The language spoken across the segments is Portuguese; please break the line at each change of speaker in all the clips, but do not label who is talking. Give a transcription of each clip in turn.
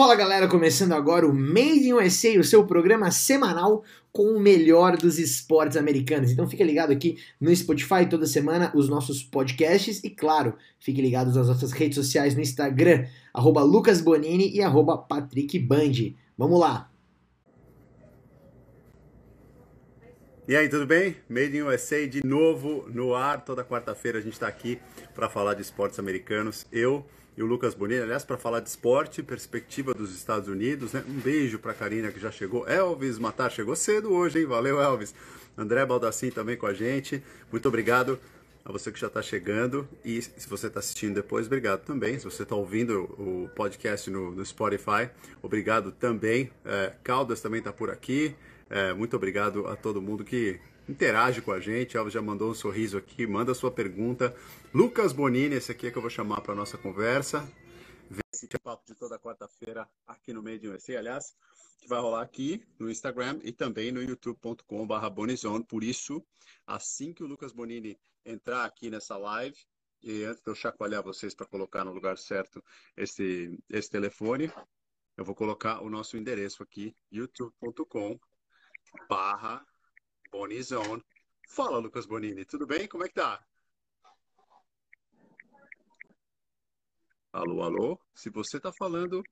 Fala galera, começando agora o Made in USA, o seu programa semanal com o melhor dos esportes americanos. Então fique ligado aqui no Spotify toda semana, os nossos podcasts e claro, fique ligado nas nossas redes sociais no Instagram, arroba Lucas Bonini e arroba Patrick Band. Vamos lá!
E aí, tudo bem? Made in USA de novo no ar. Toda quarta-feira a gente está aqui para falar de esportes americanos. Eu e o Lucas Bonini, aliás, para falar de esporte, perspectiva dos Estados Unidos. Né? Um beijo para a Karina que já chegou. Elvis Matar chegou cedo hoje, hein? Valeu, Elvis. André Baldassin também com a gente. Muito obrigado a você que já está chegando. E se você está assistindo depois, obrigado também. Se você está ouvindo o podcast no, no, Spotify, obrigado também. É, Caldas também está por aqui. É, muito obrigado a todo mundo que interage com a gente. Alves já mandou um sorriso aqui, manda sua pergunta. Lucas Bonini, esse aqui é que eu vou chamar para nossa conversa. Esse papo de toda quarta-feira aqui no Made in USA, aliás, que vai rolar aqui no Instagram e também no youtube.com.br Bonizone. Por isso, assim que o Lucas Bonini entrar aqui nessa live, e antes de eu chacoalhar vocês para colocar no lugar certo esse, esse telefone, eu vou colocar o nosso endereço aqui, youtube.com barra Bonizone. Fala, Lucas Bonini, tudo bem? Como é que tá? Alô, alô? Se você tá falando.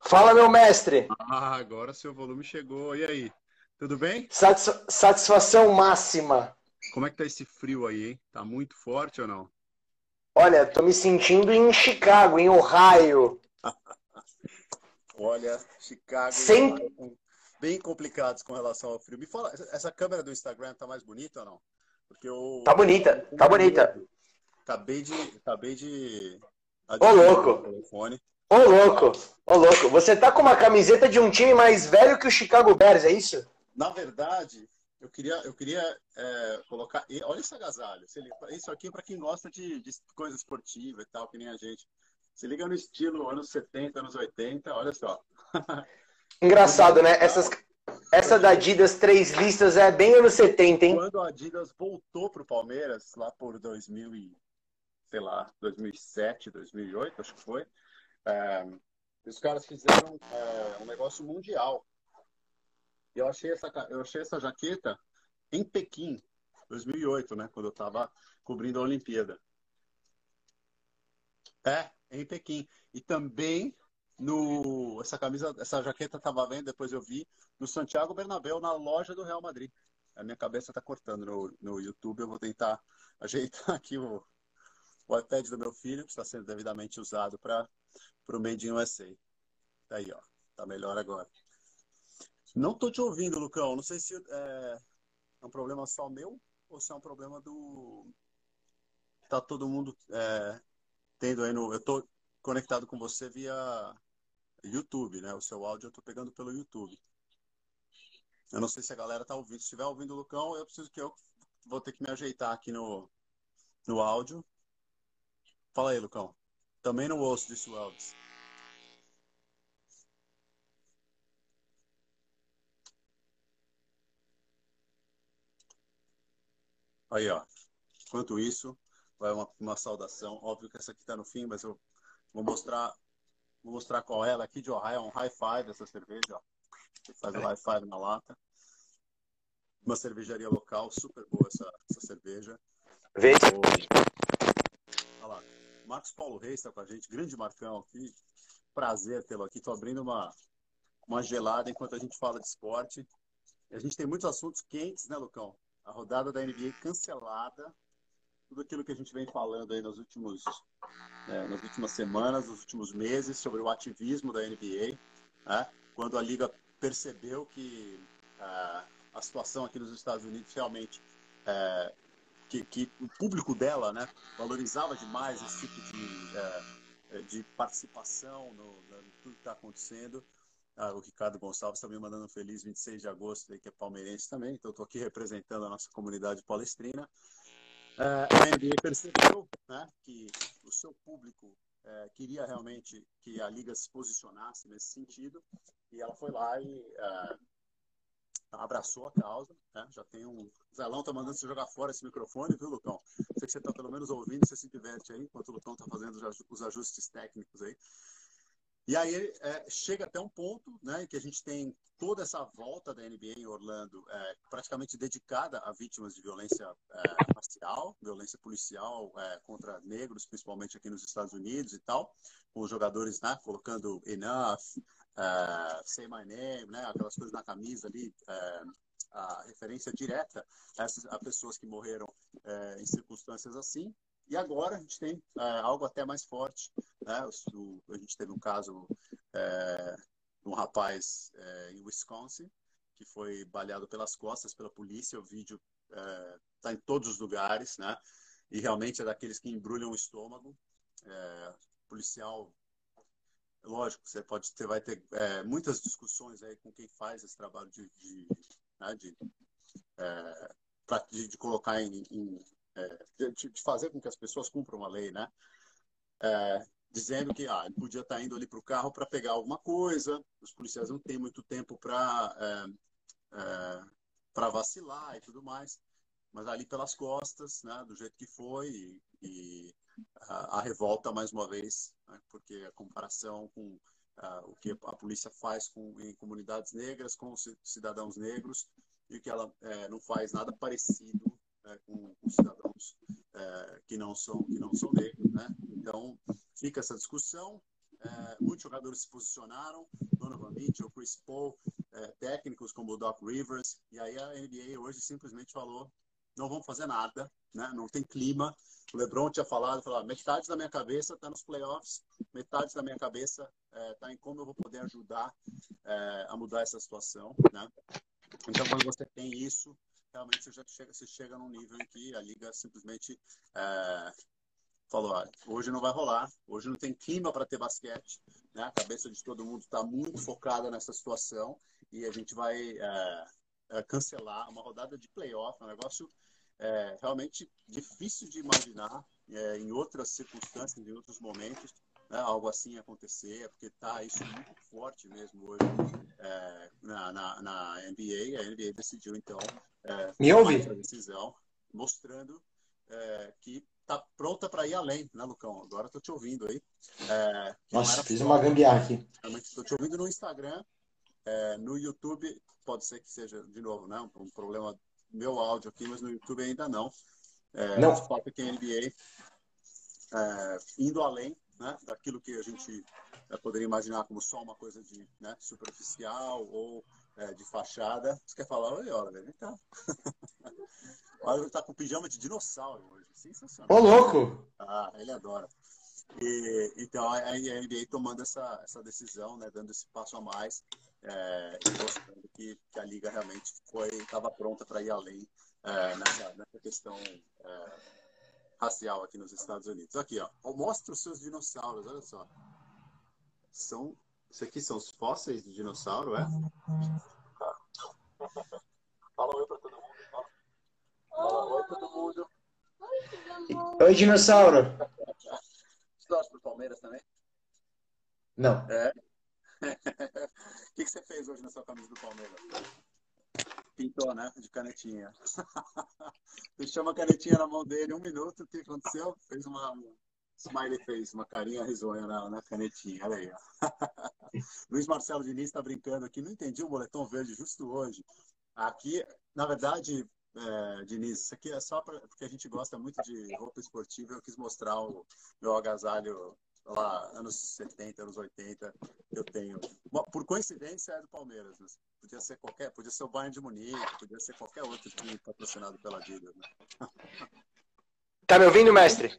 Fala, meu mestre!
Ah, agora seu volume chegou. E aí? Tudo bem?
Satisfa satisfação máxima.
Como é que tá esse frio aí, hein? Tá muito forte ou não?
Olha, tô me sentindo em Chicago, em Ohio.
Olha, Chicago.
Sem,
bem complicados com relação ao frio. Me fala, essa câmera do Instagram tá mais bonita ou não?
Porque eu Tá bonita, tá bonita.
Acabei de acabei de
Ô louco.
Telefone.
Ô louco. Ô louco. Você tá com uma camiseta de um time mais velho que o Chicago Bears, é isso?
Na verdade, eu queria, eu queria é, colocar. Olha esse agasalho. Isso aqui é para quem gosta de, de coisa esportiva e tal, que nem a gente. Se liga no estilo anos 70, anos 80, olha só.
Engraçado, né? Essas, essa da Adidas três listas é bem anos 70, hein?
Quando a Adidas voltou pro Palmeiras, lá por 2000 e, sei lá, 2007, 2008, acho que foi, é, os caras fizeram é, um negócio mundial. Eu achei essa, eu achei essa jaqueta em Pequim, 2008, né? Quando eu estava cobrindo a Olimpíada. É, em Pequim. E também no essa camisa, essa jaqueta estava vendo, depois eu vi no Santiago Bernabéu na loja do Real Madrid. A minha cabeça está cortando no, no YouTube, eu vou tentar ajeitar aqui o, o iPad do meu filho, que está sendo devidamente usado para o Made in USA. Tá aí, ó. Tá melhor agora. Não tô te ouvindo, Lucão. Não sei se é, é um problema só meu ou se é um problema do. Tá todo mundo é, tendo aí no. Eu tô conectado com você via YouTube, né? O seu áudio eu tô pegando pelo YouTube. Eu não sei se a galera tá ouvindo. Se estiver ouvindo o Lucão, eu preciso que eu vou ter que me ajeitar aqui no, no áudio. Fala aí, Lucão. Também não ouço disse o Elvis. Aí, ó. Enquanto isso, vai uma, uma saudação. Óbvio que essa aqui tá no fim, mas eu vou mostrar Vou mostrar qual é. Ela aqui de Ohio, é um high five essa cerveja, ó. Faz o high five na lata. Uma cervejaria local, super boa essa, essa cerveja.
Vê.
Olha lá. Marcos Paulo Reis está com a gente, grande Marcão aqui. Prazer tê-lo aqui. Estou abrindo uma, uma gelada enquanto a gente fala de esporte. A gente tem muitos assuntos quentes, né, Lucão? A rodada da NBA cancelada tudo aquilo que a gente vem falando aí nos últimos, é, nas últimas semanas, nos últimos meses, sobre o ativismo da NBA, né? quando a Liga percebeu que é, a situação aqui nos Estados Unidos realmente é, que, que, o público dela né, valorizava demais esse tipo de, é, de participação no, no tudo que está acontecendo. Ah, o Ricardo Gonçalves também mandando um feliz 26 de agosto, que é palmeirense também, então estou aqui representando a nossa comunidade palestrina. Uh, a NBA percebeu né, que o seu público uh, queria realmente que a liga se posicionasse nesse sentido e ela foi lá e uh, abraçou a causa. Né? Já tem um. Zelão tá mandando você jogar fora esse microfone, viu, Lucão? Sei que você está pelo menos ouvindo, você se diverte aí, enquanto o Lucão está fazendo os ajustes técnicos aí. E aí é, chega até um ponto né, que a gente tem toda essa volta da NBA em Orlando é, praticamente dedicada a vítimas de violência é, racial, violência policial é, contra negros, principalmente aqui nos Estados Unidos e tal, com os jogadores né, colocando enough, é, say my name, né, aquelas coisas na camisa ali, é, a referência direta a, essas, a pessoas que morreram em circunstâncias assim. E agora a gente tem algo até mais forte. Né? O, a gente teve um caso um rapaz é, em Wisconsin que foi baleado pelas costas pela polícia. O vídeo está é, em todos os lugares, né? E realmente é daqueles que embrulham o estômago. É, policial, lógico, você pode ter, vai ter é, muitas discussões aí com quem faz esse trabalho de, de, né, de, é, de, de colocar em, em de, de, fazer com que as pessoas cumpram a lei, né? É, dizendo que ah, ele podia estar indo ali para o carro para pegar alguma coisa, os policiais não têm muito tempo para é, é, para vacilar e tudo mais, mas ali pelas costas, né, do jeito que foi, e, e a, a, revolta mais uma vez, né, porque a comparação com uh, o que a polícia faz com, em comunidades negras, com cidadãos negros, e que ela é, não faz nada parecido é, com, com, cidadãos é, que não são que não são negros, né? Então fica essa discussão. É, muitos jogadores se posicionaram, Donovan Mitchell, Chris Paul, é, técnicos como o Doc Rivers, e aí a NBA hoje simplesmente falou não vamos fazer nada, né? não tem clima. O LeBron tinha falado, falou, metade da minha cabeça está nos playoffs, metade da minha cabeça está é, em como eu vou poder ajudar é, a mudar essa situação. Né? Então, quando você tem isso, realmente você já chega, você chega num nível em que a liga simplesmente é, falou: ah, hoje não vai rolar, hoje não tem clima para ter basquete, né? a cabeça de todo mundo está muito focada nessa situação e a gente vai é, é, cancelar uma rodada de playoff, um negócio é, realmente difícil de imaginar é, em outras circunstâncias, em outros momentos né, algo assim acontecer, porque tá isso muito forte mesmo hoje é, na, na, na, NBA. A NBA decidiu, então, é,
Me ouve?
essa decisão, mostrando é, que tá pronta para ir além, né, Lucão? Agora estou te ouvindo aí.
É, Nossa, fiz uma gambiarra aqui.
Estou te ouvindo no Instagram, é, no YouTube, pode ser que seja, de novo, né, um problema meu áudio aqui, mas no YouTube ainda não. É, não. O fato é que a NBA é, indo além né, daquilo que a gente é, poderia imaginar como só uma coisa de né, superficial ou é, de fachada. Você quer falar? Oi, olha, vem cá. olha, ele tá com pijama de dinossauro hoje. Sensacional.
Ô, louco!
Ah, ele adora. E, então, a NBA tomando essa, essa decisão, né, dando esse passo a mais, é, e mostrando que, que, a liga realmente estava pronta para ir além é, nessa, nessa questão é, racial aqui nos Estados Unidos. Aqui, ó. Mostra os seus dinossauros, olha só. São. Isso aqui são os fósseis de dinossauro, é? Fala oi pra todo mundo. Fala oi todo mundo.
Oi, dinossauro.
Você torce pro Palmeiras também?
Não.
É. O que, que você fez hoje na sua camisa do Palmeiras? Pintou, né? De canetinha. Deixou uma canetinha na mão dele, um minuto, o que aconteceu? Fez uma. Smiley fez uma carinha risonha na, na canetinha, olha aí. Luiz Marcelo Diniz está brincando aqui, não entendi o boletom verde justo hoje. Aqui, na verdade, é, Diniz, isso aqui é só pra, porque a gente gosta muito de roupa esportiva. Eu quis mostrar o meu agasalho lá, anos 70, anos 80, eu tenho. Por coincidência, é do Palmeiras. Né? Podia ser qualquer, podia ser o Bayern de Munique, podia ser qualquer outro time patrocinado pela Adidas. Né?
Tá me ouvindo, mestre?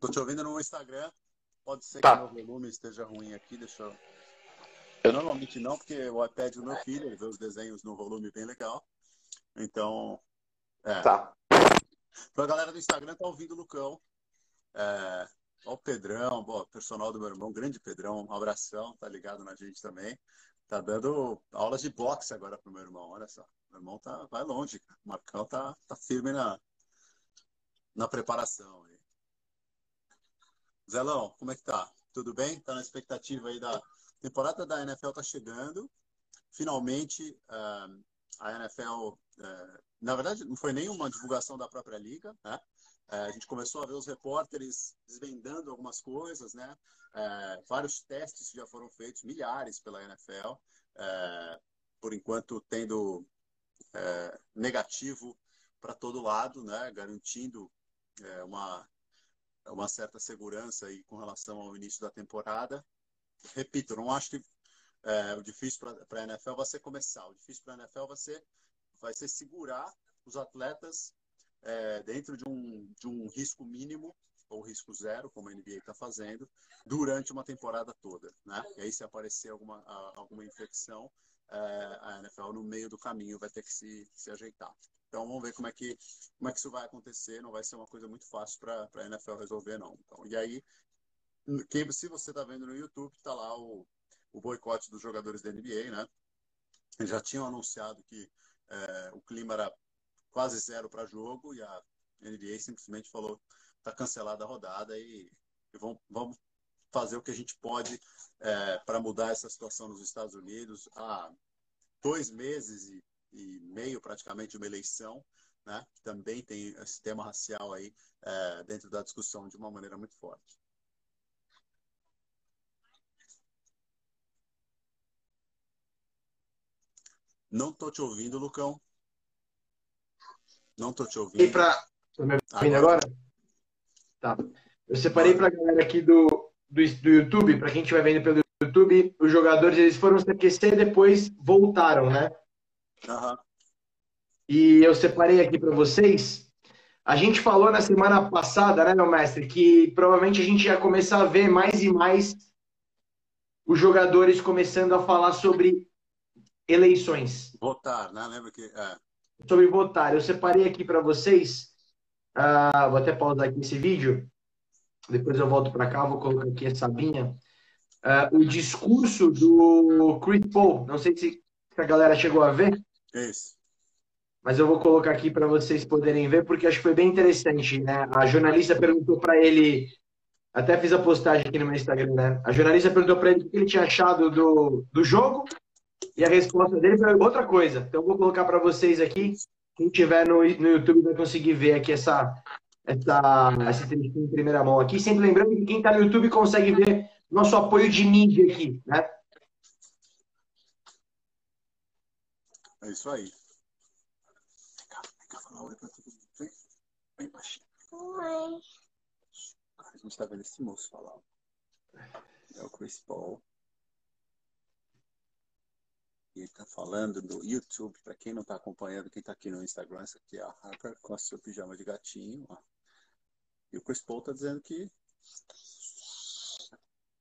Tô te ouvindo no Instagram. Pode ser
tá.
que o meu volume esteja ruim aqui, deixa eu. Eu normalmente não, porque o iPad do meu filho, ele vê os desenhos no volume bem legal. Então. É.
Tá.
Então a galera do Instagram tá ouvindo o Lucão. É, Ó, o Pedrão, ó, personal do meu irmão, grande Pedrão, um abração, tá ligado na gente também. Tá dando aulas de boxe agora pro meu irmão, olha só. Meu irmão tá, vai longe, o Marcão tá, tá firme na, na preparação. Aí. Zelão, como é que tá? Tudo bem? Tá na expectativa aí da temporada da NFL tá chegando. Finalmente, uh, a NFL, uh, na verdade, não foi nenhuma divulgação da própria liga, né? É, a gente começou a ver os repórteres desvendando algumas coisas, né? É, vários testes já foram feitos, milhares pela NFL, é, por enquanto tendo é, negativo para todo lado, né? Garantindo é, uma uma certa segurança aí com relação ao início da temporada. Repito, não acho que é, o difícil para a NFL vai ser começar. O difícil para a NFL vai ser, vai ser segurar os atletas é, dentro de um, de um risco mínimo ou risco zero, como a NBA está fazendo, durante uma temporada toda. Né? E aí, se aparecer alguma, alguma infecção, é, a NFL no meio do caminho vai ter que se, se ajeitar. Então vamos ver como é que como é que isso vai acontecer. Não vai ser uma coisa muito fácil para a NFL resolver não. Então, e aí, quem, se você está vendo no YouTube, está lá o, o boicote dos jogadores da NBA, né? Já tinham anunciado que é, o clima era quase zero para jogo e a NBA simplesmente falou está cancelada a rodada e, e vamos, vamos fazer o que a gente pode é, para mudar essa situação nos Estados Unidos. Há dois meses e e meio praticamente de uma eleição, né, que também tem esse tema racial aí é, dentro da discussão de uma maneira muito forte. Não tô te ouvindo, Lucão. Não tô te ouvindo.
E pra... Tô me ouvindo agora? agora? Tá. Eu separei para a galera aqui do, do, do YouTube, para quem estiver vendo pelo YouTube, os jogadores eles foram se aquecer e depois voltaram, né? Uhum. E eu separei aqui para vocês. A gente falou na semana passada, né, meu mestre, que provavelmente a gente ia começar a ver mais e mais os jogadores começando a falar sobre eleições.
Votar, né? Lembra que. É.
Sobre votar. Eu separei aqui para vocês. Uh, vou até pausar aqui esse vídeo. Depois eu volto para cá, vou colocar aqui a Sabinha. Uh, o discurso do Chris Paul. Não sei se a galera chegou a ver.
Isso.
Mas eu vou colocar aqui para vocês poderem ver, porque acho que foi bem interessante, né? A jornalista perguntou para ele, até fiz a postagem aqui no meu Instagram, né? A jornalista perguntou para ele o que ele tinha achado do, do jogo, e a resposta dele foi outra coisa. Então eu vou colocar para vocês aqui. Quem tiver no, no YouTube vai conseguir ver aqui essa, essa, essa entrevista em primeira mão aqui. Sempre lembrando que quem está no YouTube consegue ver nosso apoio de mídia aqui, né?
É isso aí. Vem cá, vem cá falar oi pra todo mundo. Vem, vem baixinho. Oi. A gente tá vendo esse moço falar. É o Chris Paul. E ele tá falando do YouTube, para quem não tá acompanhando, quem tá aqui no Instagram, essa aqui é a Harper com a sua pijama de gatinho, ó. E o Chris Paul tá dizendo que.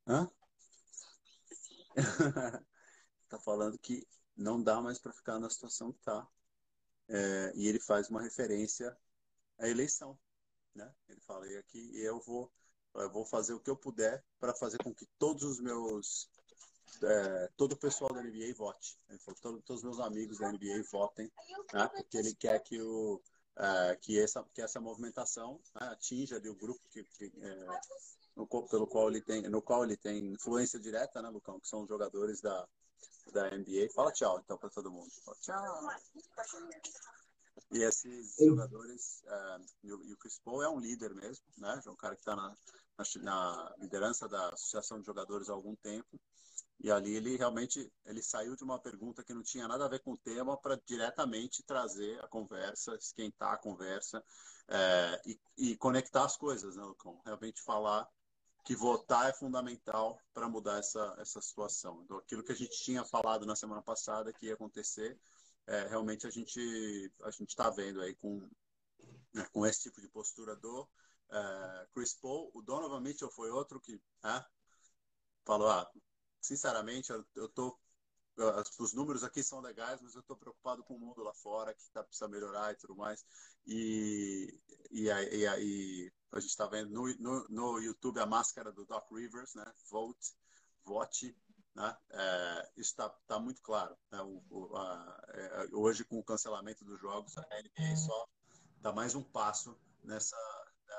Hã? tá falando que não dá mais para ficar na situação que está. É, e ele faz uma referência à eleição. Né? Ele fala, e aqui eu vou, eu vou fazer o que eu puder para fazer com que todos os meus. É, todo o pessoal da NBA vote. Ele falou, todo, todos os meus amigos da NBA votem, né? porque ele quer que, o, é, que, essa, que essa movimentação né, atinja ali, o grupo que, que é, no, pelo qual ele tem, no qual ele tem influência direta, né, Lucão, que são os jogadores da, da NBA. Fala tchau, então, para todo mundo. Fala, tchau. E esses jogadores, uh, e, o, Chris Paul é um líder mesmo, né? É um cara que está na, na, na, liderança da Associação de Jogadores há algum tempo. E ali ele realmente ele saiu de uma pergunta que não tinha nada a ver com o tema para diretamente trazer a conversa, esquentar a conversa é, e, e, conectar as coisas, né, Lucão? Realmente falar que votar é fundamental para mudar essa, essa situação. Então, aquilo que a gente tinha falado na semana passada que ia acontecer, é, realmente a gente a gente está vendo aí com né, com esse tipo de postura do é, Chris Paul. O Donovan Mitchell foi outro que é, falou, ah, sinceramente, eu, eu tô os números aqui são legais, mas eu estou preocupado com o mundo lá fora, que tá, precisa melhorar e tudo mais. E, e, e, e a gente está vendo no, no, no, YouTube a máscara do Doc Rivers, né? Vote, vote. Né? É, isso está tá muito claro. Né? O, o, a, é, hoje, com o cancelamento dos jogos, a NBA só dá mais um passo nessa, né,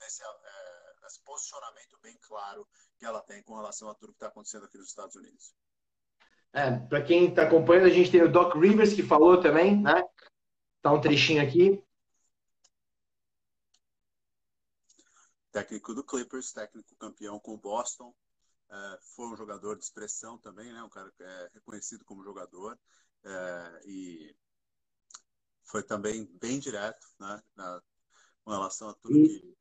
é, nesse posicionamento bem claro que ela tem com relação a tudo que está acontecendo aqui nos Estados Unidos.
É, para quem está acompanhando, a gente tem o Doc Rivers que falou também, né? Tá um trechinho aqui.
técnico do Clippers, técnico campeão com o Boston, é, foi um jogador de expressão também, né? Um cara que é reconhecido como jogador é, e foi também bem direto, né? Na, com relação a tudo que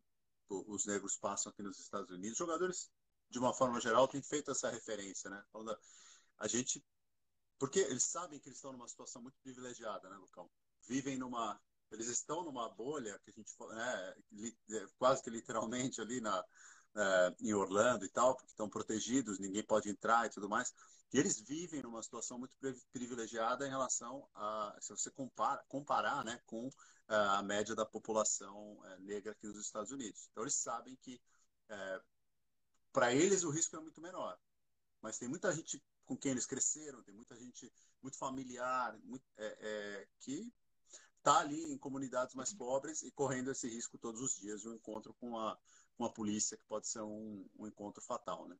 os negros passam aqui nos Estados Unidos. Jogadores, de uma forma geral, têm feito essa referência, né? Falando, a gente, porque eles sabem que eles estão numa situação muito privilegiada, né, Lucão? Vivem numa, eles estão numa bolha que a gente, né, quase que literalmente ali na uh, em Orlando e tal, porque estão protegidos, ninguém pode entrar e tudo mais. E eles vivem numa situação muito privilegiada em relação a, se você compara, comparar né, com uh, a média da população uh, negra aqui nos Estados Unidos. Então, eles sabem que, para eles, o risco é muito menor. Mas tem muita gente com quem eles cresceram, tem muita gente muito familiar, muito, é, é, que está ali em comunidades mais pobres e correndo esse risco todos os dias de um encontro com a, com a polícia, que pode ser um, um encontro fatal, né?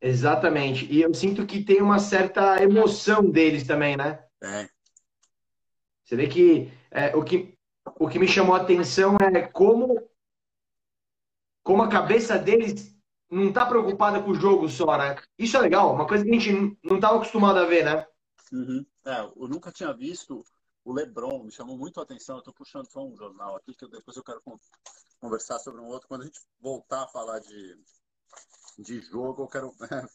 Exatamente. E eu sinto que tem uma certa emoção deles também, né?
É.
Você vê que, é, o, que o que me chamou a atenção é como, como a cabeça deles não está preocupada com o jogo só, né? Isso é legal, uma coisa que a gente não estava acostumado a ver, né?
Uhum. É, eu nunca tinha visto o LeBron, me chamou muito a atenção. Eu estou puxando só um jornal aqui, que depois eu quero conversar sobre um outro. Quando a gente voltar a falar de, de jogo, eu quero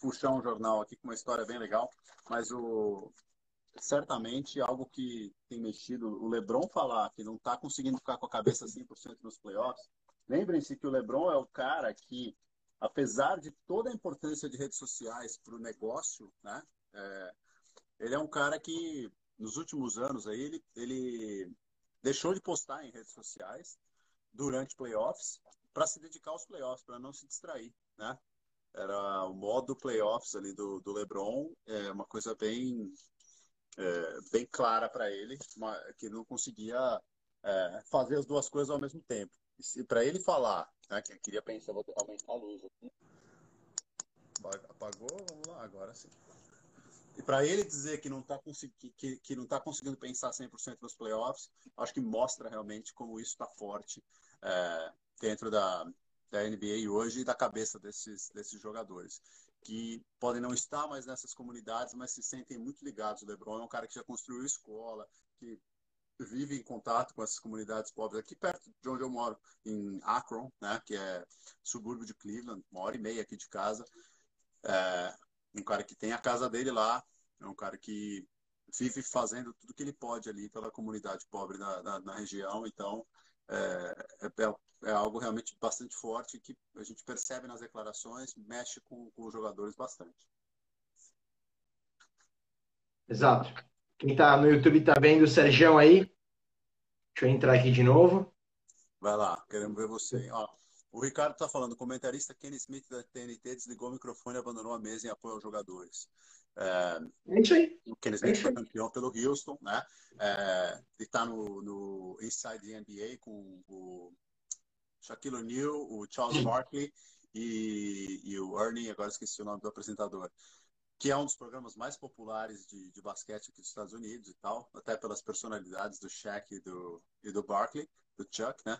puxar um jornal aqui com uma história bem legal. Mas o certamente algo que tem mexido, o LeBron falar que não está conseguindo ficar com a cabeça 100% nos playoffs. Lembrem-se que o LeBron é o cara que, apesar de toda a importância de redes sociais para o negócio, né, é, ele é um cara que nos últimos anos aí ele, ele deixou de postar em redes sociais durante playoffs para se dedicar aos playoffs, para não se distrair, né? Era o modo playoffs ali do, do LeBron, é uma coisa bem é, bem clara para ele, uma, que não conseguia é, fazer as duas coisas ao mesmo tempo. E para ele falar, né, que queria pensar, vou aumentar a luz aqui. Apagou, vamos lá, agora sim. E para ele dizer que não está que, que tá conseguindo pensar 100% nos playoffs, acho que mostra realmente como isso está forte é, dentro da, da NBA hoje e da cabeça desses, desses jogadores. Que podem não estar mais nessas comunidades, mas se sentem muito ligados. O LeBron é um cara que já construiu escola, que vive em contato com essas comunidades pobres aqui perto de onde eu moro, em Akron, né, que é subúrbio de Cleveland, uma hora e meia aqui de casa. É, um cara que tem a casa dele lá, é um cara que vive fazendo tudo que ele pode ali pela comunidade pobre na, na, na região. Então, é, é, é, algo realmente bastante forte que a gente percebe nas declarações, mexe com, com os jogadores bastante.
Exato. Quem está no YouTube está vendo o Sergião aí. Deixa eu entrar aqui de novo.
Vai lá, queremos ver você. Ó, o Ricardo está falando, comentarista Kenny Smith da TNT desligou o microfone e abandonou a mesa em apoio aos jogadores.
É, é isso aí.
O Kenny Smith é foi campeão pelo Houston, né? É, ele está no, no Inside NBA com o Shaquille O'Neal, o Charles Barkley e, e, o Ernie, agora esqueci o nome do apresentador, que é um dos programas mais populares de, de basquete aqui dos Estados Unidos e tal, até pelas personalidades do Shaq e do, e do Barkley, do Chuck, né?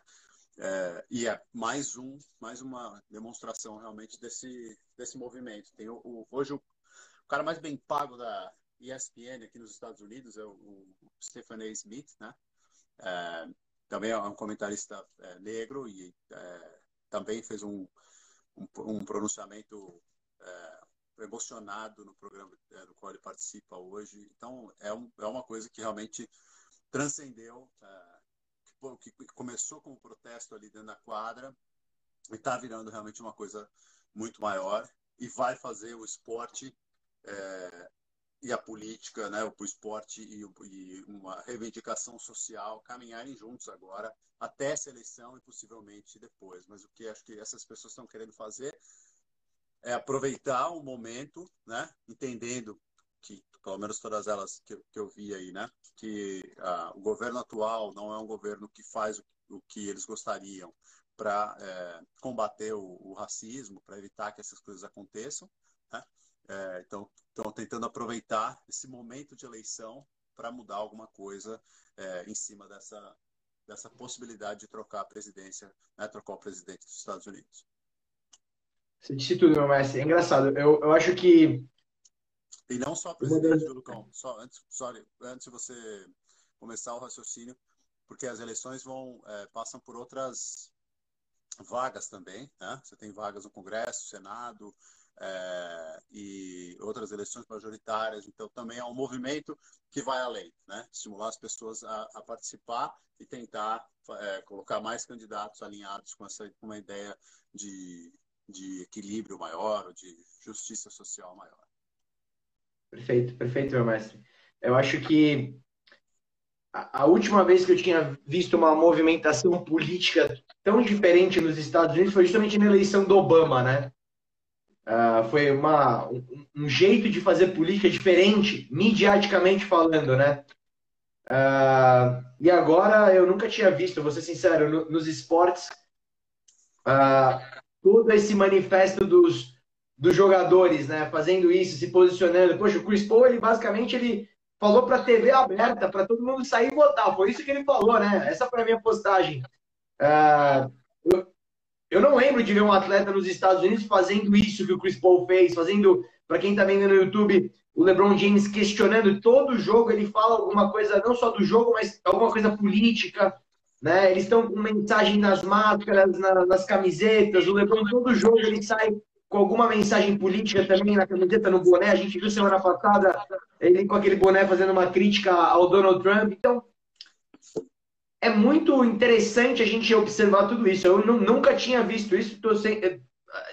É, e é mais um, mais uma demonstração realmente desse, desse movimento. Tem o, o, hoje o, o, cara mais bem pago da ESPN aqui nos Estados Unidos é o, o Stephen A. Smith, né? É, também é um comentarista é, negro e é, também fez um, um, um pronunciamento é, emocionado no programa é, do qual ele participa hoje. Então, é, um, é uma coisa que realmente transcendeu que começou como protesto ali dentro da quadra e está virando realmente uma coisa muito maior e vai fazer o esporte é, e a política, né, o esporte e, e, uma reivindicação social caminharem juntos agora até essa eleição e possivelmente depois. Mas o que acho que essas pessoas estão querendo fazer é aproveitar o momento, né, entendendo que pelo menos todas elas que, que eu vi aí, né? Que uh, o governo atual não é um governo que faz o, o que eles gostariam para é, combater o, o racismo, para evitar que essas coisas aconteçam. Né? É, então, estão tentando aproveitar esse momento de eleição para mudar alguma coisa é, em cima dessa, dessa possibilidade de trocar a presidência, né, trocar o presidente dos Estados Unidos.
Você disse tudo, meu mestre. É engraçado. Eu, eu acho que.
E não só presidente, do Lucão. Só antes, sorry, antes de você começar o raciocínio, porque as eleições vão é, passam por outras vagas também, né? Você tem vagas no Congresso, Senado é, e outras eleições majoritárias. Então também é um movimento que vai além, né? Estimular as pessoas a, a participar e tentar é, colocar mais candidatos alinhados com essa com uma ideia de, de equilíbrio maior, de justiça social maior.
Perfeito, perfeito, meu mestre. Eu acho que a, última vez que eu tinha visto uma movimentação política tão diferente nos Estados Unidos foi justamente na eleição do Obama, né? Uh, foi uma, um, um, jeito de fazer política diferente, mediaticamente falando, né? Uh, e agora eu nunca tinha visto, vou ser sincero, no, nos esportes, uh, todo esse manifesto dos, dos jogadores, né? Fazendo isso, se posicionando. Poxa, o Chris Paul, ele basicamente ele falou para TV aberta, para todo mundo sair e votar. Foi isso que ele falou, né? Essa foi a minha postagem. Uh, eu, eu, não lembro de ver um atleta nos Estados Unidos fazendo isso que o Chris Paul fez, fazendo, para quem está vendo no YouTube, o LeBron James questionando todo jogo, ele fala alguma coisa, não só do jogo, mas alguma coisa política, né? Eles estão com mensagem nas máscaras, na, nas camisetas, o LeBron todo jogo ele sai com alguma mensagem política também na camiseta, no boné. A gente viu semana passada ele com aquele boné fazendo uma crítica ao Donald Trump. Então, é muito interessante a gente observar tudo isso. Eu nunca tinha visto isso. Tô sem,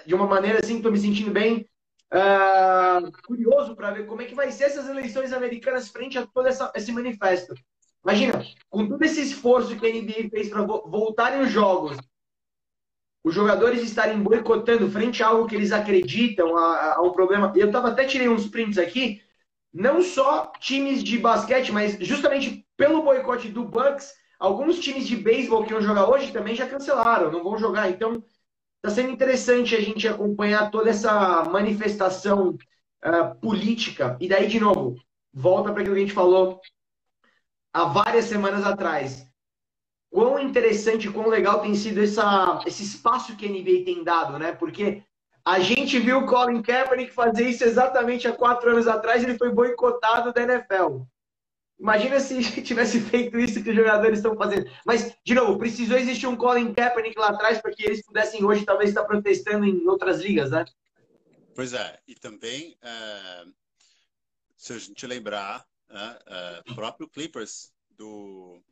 de uma maneira assim, estou me sentindo bem uh, curioso para ver como é que vai ser essas eleições americanas frente a todo essa, esse manifesto. Imagina, com todo esse esforço que a NBA fez para voltarem os jogos, os jogadores estarem boicotando frente a algo que eles acreditam, a, a um problema. Eu tava até tirei uns prints aqui, não só times de basquete, mas justamente pelo boicote do Bucks, Alguns times de beisebol que iam jogar hoje também já cancelaram, não vão jogar. Então, está sendo interessante a gente acompanhar toda essa manifestação uh, política. E daí, de novo, volta para aquilo que a gente falou há várias semanas atrás. Quão interessante, quão legal tem sido essa, esse espaço que a NBA tem dado, né? Porque a gente viu o Colin Kaepernick fazer isso exatamente há quatro anos atrás, ele foi boicotado da NFL. Imagina se tivesse feito isso que os jogadores estão fazendo. Mas, de novo, precisou existir um Colin Kaepernick lá atrás para que eles pudessem hoje talvez estar protestando em outras ligas, né?
Pois é, e também, é, se a gente lembrar, né, é, o próprio Clippers, do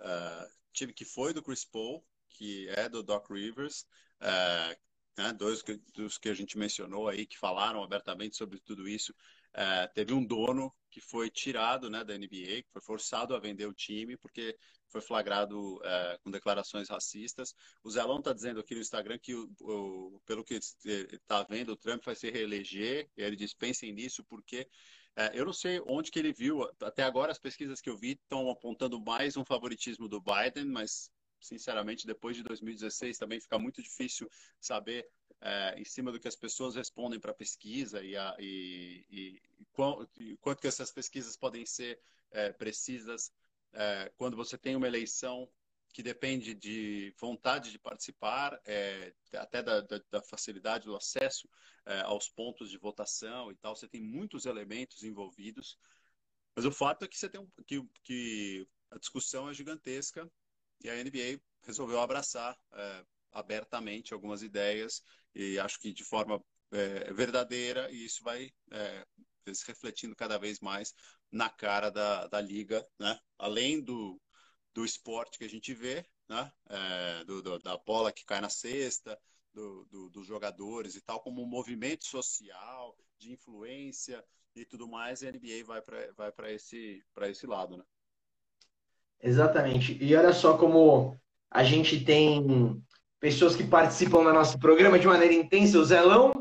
é, time que foi do Chris Paul, que é do Doc Rivers, é, né, dois dos que a gente mencionou aí, que falaram abertamente sobre tudo isso, é, teve um dono que foi tirado né, da NBA, que foi forçado a vender o time porque foi flagrado é, com declarações racistas. O Zelão está dizendo aqui no Instagram que, o, o, pelo que está vendo, o Trump vai se reeleger. Ele diz: pensem nisso, porque eu não sei onde que ele viu. Até agora, as pesquisas que eu vi estão apontando mais um favoritismo do Biden, mas sinceramente, depois de 2016 também fica muito difícil saber é, em cima do que as pessoas respondem para a pesquisa e, a, e, e, e, quanto que essas pesquisas podem ser é, precisas é, quando você tem uma eleição que depende de vontade de participar, é, até da, da, da, facilidade do acesso é, aos pontos de votação e tal. Você tem muitos elementos envolvidos, mas o fato é que você tem um, que, que a discussão é gigantesca e a NBA resolveu abraçar é, abertamente algumas ideias e acho que de forma é, verdadeira e isso vai é, se refletindo cada vez mais na cara da, da liga, né? Além do, do esporte que a gente vê, né? É, do, do, da bola que cai na cesta, do, do, dos jogadores e tal, como um movimento social, de influência e tudo mais, a NBA vai para vai esse, esse lado, né?
Exatamente. E olha só como a gente tem pessoas que participam do nosso programa de maneira intensa. O Zelão,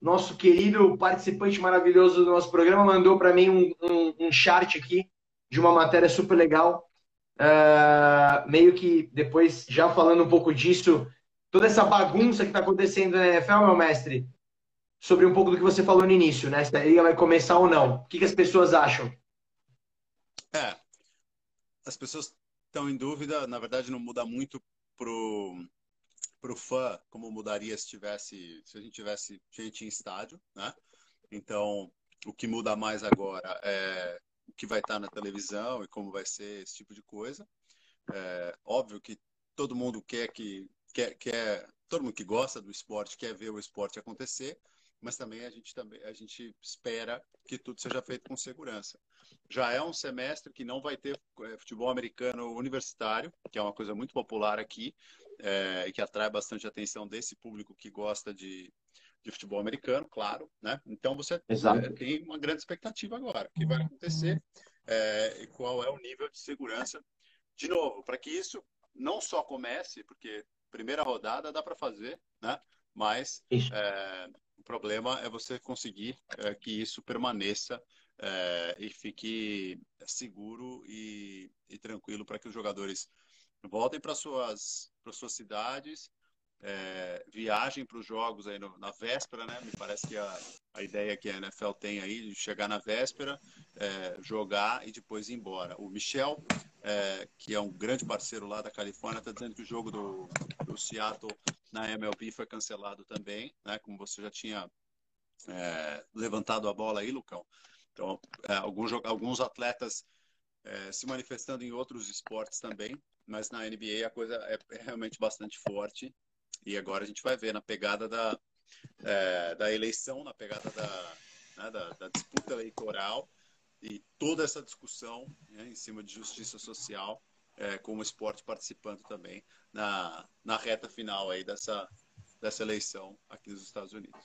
nosso querido participante maravilhoso do nosso programa, mandou para mim um, um, um, chart aqui de uma matéria super legal. Uh, meio que depois, já falando um pouco disso, toda essa bagunça que está acontecendo na NFL, meu mestre, sobre um pouco do que você falou no início, né? Se a liga vai começar ou não. O que, que as pessoas acham?
É, as pessoas estão em dúvida, na verdade, não muda muito pro para o fã como mudaria se tivesse se a gente tivesse gente em estádio, né? Então o que muda mais agora é o que vai estar na televisão e como vai ser esse tipo de coisa. É, óbvio que todo mundo quer que quer, quer todo mundo que gosta do esporte quer ver o esporte acontecer, mas também a gente também a gente espera que tudo seja feito com segurança. Já é um semestre que não vai ter é, futebol americano universitário, que é uma coisa muito popular aqui é, e que atrai bastante a atenção desse público que gosta de, de futebol americano, claro, né? Então você é, tem uma grande expectativa agora, o que vai acontecer é, e qual é o nível de segurança. De novo, para que isso não só comece, porque primeira rodada dá para fazer, né? Mas é, o problema é você conseguir é, que isso permaneça é, e fique seguro e, e tranquilo para que os jogadores voltem para suas para suas cidades, é, viajem para os jogos aí no, na véspera, né? Me parece que a, a ideia que a NFL tem aí de chegar na véspera, é, jogar e depois ir embora. O Michel, é, que é um grande parceiro lá da Califórnia, está dizendo que o jogo do, do Seattle na MLB foi cancelado também, né? Como você já tinha é, levantado a bola aí, Lucão. Então, é, alguns, alguns atletas é, se manifestando em outros esportes também, mas na NBA a coisa é, realmente bastante forte. E agora a gente vai ver na pegada da, é, da eleição, na pegada da, né, da, da, disputa eleitoral e toda essa discussão né, em cima de justiça social, é, com o esporte participando também na, na reta final aí dessa, dessa eleição aqui nos Estados Unidos.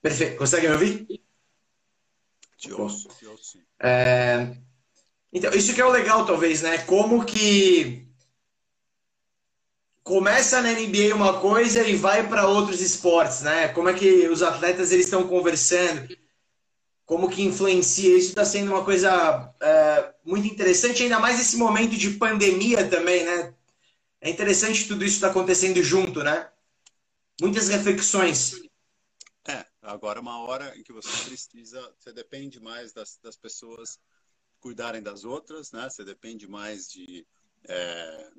Perfeito. Consegue me ouvir?
Te ouço, te ouço sim.
É... Então, isso que é o legal, talvez, né? Como que começa na NBA uma coisa e vai para outros esportes, né? Como é que os atletas eles estão conversando? Como que influencia? Isso está sendo uma coisa é, muito interessante, ainda mais nesse momento de pandemia também, né? É interessante tudo isso está acontecendo junto, né? Muitas reflexões.
É, agora é uma hora em que você precisa, você depende mais das, das pessoas cuidarem das outras, né? Você depende mais de é,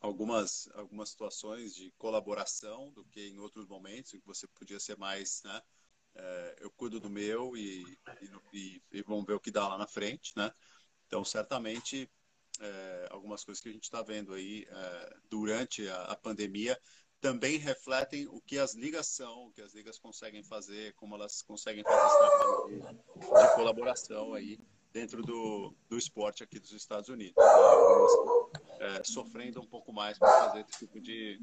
algumas algumas situações de colaboração do que em outros momentos em que você podia ser mais, né? É, eu cuido do meu e, e, e, vamos ver o que dá lá na frente, né? Então, certamente, é, algumas coisas que a gente está vendo aí é, durante a, a, pandemia também refletem o que as ligas são, o que as ligas conseguem fazer, como elas conseguem fazer trabalho de, de colaboração aí dentro do, do esporte aqui dos Estados Unidos. É, sofrendo um pouco mais para fazer esse tipo de,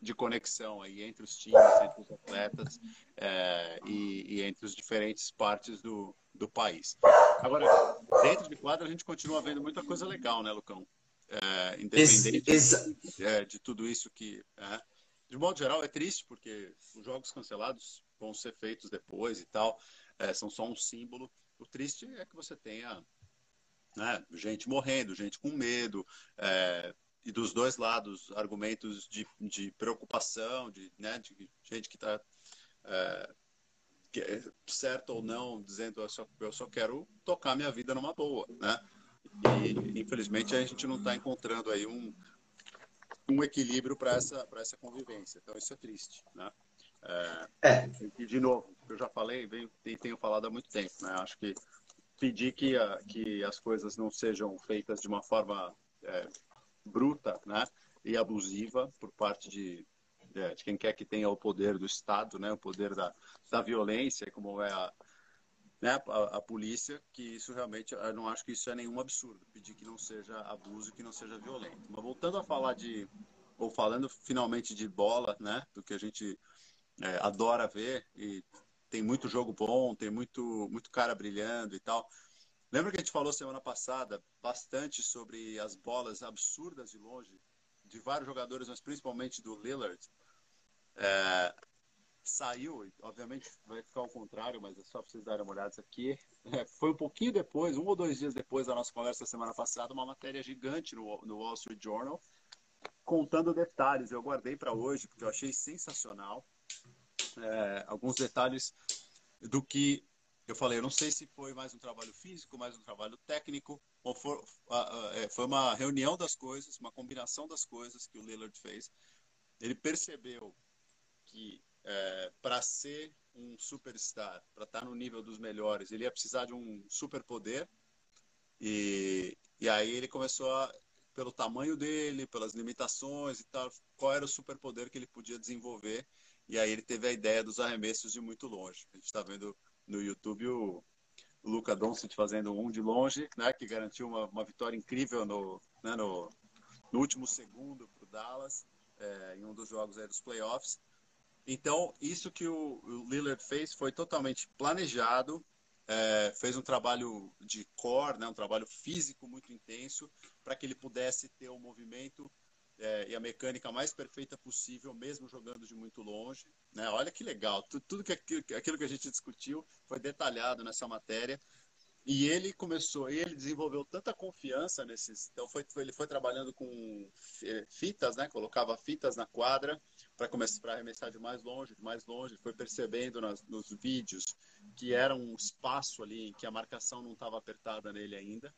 de conexão aí entre os times, entre os atletas é, e, e, entre as diferentes partes do, do país. Agora, dentro de quadra, a gente continua vendo muita coisa legal, né, Lucão? É, independente é, de tudo isso que. É, de modo geral, é triste, porque os jogos cancelados vão ser feitos depois e tal, é, são só um símbolo. O triste é que você tenha né, gente morrendo, gente com medo, é, e dos dois lados argumentos de, de preocupação, de, né, de gente que está é, é, certo ou não, dizendo eu só, eu só quero tocar minha vida numa boa, né? E infelizmente a gente não está encontrando aí um, um equilíbrio para essa, essa convivência. Então isso é triste, né? É, é. E, de novo, eu já falei venho, e tenho falado há muito tempo, né? Acho que pedir que, a, que as coisas não sejam feitas de uma forma é, bruta né? e abusiva por parte de, de, de, quem quer que tenha o poder do Estado, né? o poder da, da violência, como é a, né? a, a polícia, que isso realmente, eu não acho que isso é nenhum absurdo, pedir que não seja abuso, que não seja violento. Mas voltando a falar de, ou falando finalmente de bola, né? do que a gente é, adora ver e tem muito jogo bom, tem muito, muito cara brilhando e tal. Lembra que a gente falou semana passada bastante sobre as bolas absurdas de longe de vários jogadores, mas principalmente do Lillard? É, saiu, obviamente vai ficar ao contrário, mas é só para vocês darem uma olhada aqui. É, foi um pouquinho depois, um ou dois dias depois da nossa conversa semana passada, uma matéria gigante no, no Wall Street Journal contando detalhes. Eu guardei para hoje porque eu achei sensacional é, alguns detalhes do que eu falei, eu não sei se foi mais um trabalho físico, mais um trabalho técnico, ou for, uh, foi uma reunião das coisas, uma combinação das coisas que o Lillard fez. Ele percebeu que é, para ser um superstar, para estar tá no nível dos melhores, ele ia precisar de um superpoder. E, e aí ele começou a, pelo tamanho dele, pelas limitações e tal, qual era o superpoder que ele podia desenvolver. E aí ele teve a ideia dos arremessos de muito longe. A gente está vendo no YouTube o, Luca Doncic fazendo um de longe, né, que garantiu uma, uma vitória incrível no, né, no, no, último segundo para o Dallas, é, em um dos jogos dos playoffs. Então, isso que o, Lillard fez foi totalmente planejado, é, fez um trabalho de core, né, um trabalho físico muito intenso, para que ele pudesse ter um movimento é, e a mecânica mais perfeita possível, mesmo jogando de muito longe. Né? Olha que legal, tudo, tudo que aquilo que a gente discutiu foi detalhado nessa matéria. E ele começou, ele desenvolveu tanta confiança nesses. Então, foi, foi ele foi trabalhando com é, fitas, né? Colocava fitas na quadra para começar para arremessar de mais longe, de mais longe. Foi percebendo nas, nos vídeos que era um espaço ali que a marcação não estava apertada nele ainda.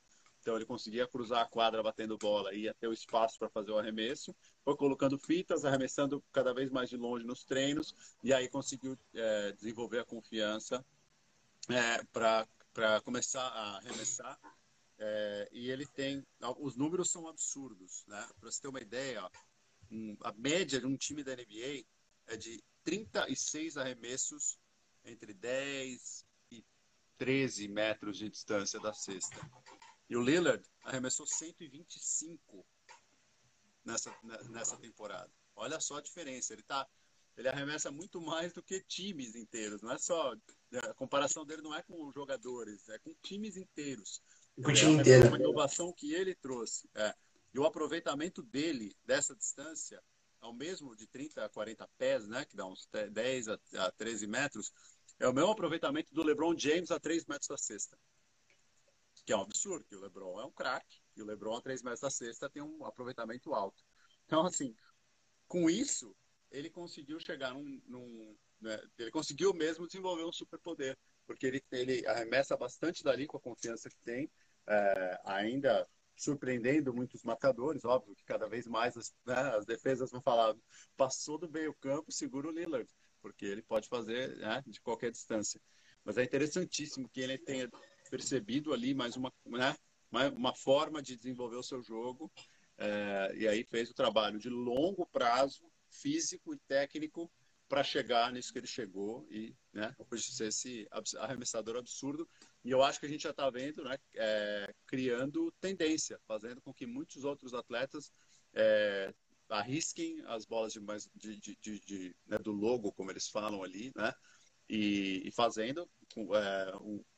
Então ele conseguia cruzar a quadra batendo bola, ia ter o espaço para fazer o arremesso. Foi colocando fitas, arremessando cada vez mais de longe nos treinos, e aí conseguiu é, desenvolver a confiança é, para começar a arremessar. É, e ele tem. Os números são absurdos, né? Para você ter uma ideia, a média de um time da NBA é de 36 arremessos entre 10 e 13 metros de distância da cesta. E o Lillard arremessou 125 nessa, nessa temporada. Olha só a diferença. Ele tá, ele arremessa muito mais do que times inteiros. Não é só a comparação dele não é com jogadores, é com times inteiros.
Com o time inteiro.
Uma inovação que ele trouxe. É. E o aproveitamento dele dessa distância, ao mesmo de 30 a 40 pés, né, que dá uns 10 a 13 metros, é o mesmo aproveitamento do LeBron James a 3 metros da cesta que é um absurdo, que o LeBron é um craque, e o LeBron a três metros da cesta tem um aproveitamento alto. Então, assim, com isso, ele conseguiu chegar num... num né, ele conseguiu mesmo desenvolver um superpoder, porque ele, ele arremessa bastante dali com a confiança que tem, é, ainda surpreendendo muitos marcadores, óbvio que cada vez mais as, né, as defesas vão falar, passou do meio campo, segura o Lillard, porque ele pode fazer né, de qualquer distância. Mas é interessantíssimo que ele tenha percebido ali mais uma, né, uma forma de desenvolver o seu jogo. É, e aí fez o trabalho de longo prazo, físico e técnico, para chegar nisso que ele chegou e né, hoje ser esse arremessador absurdo. E eu acho que a gente já está vendo, né, é, criando tendência, fazendo com que muitos outros atletas é, arrisquem as bolas de mais de, de, de, de né, do logo, como eles falam ali, né, e, e fazendo, é,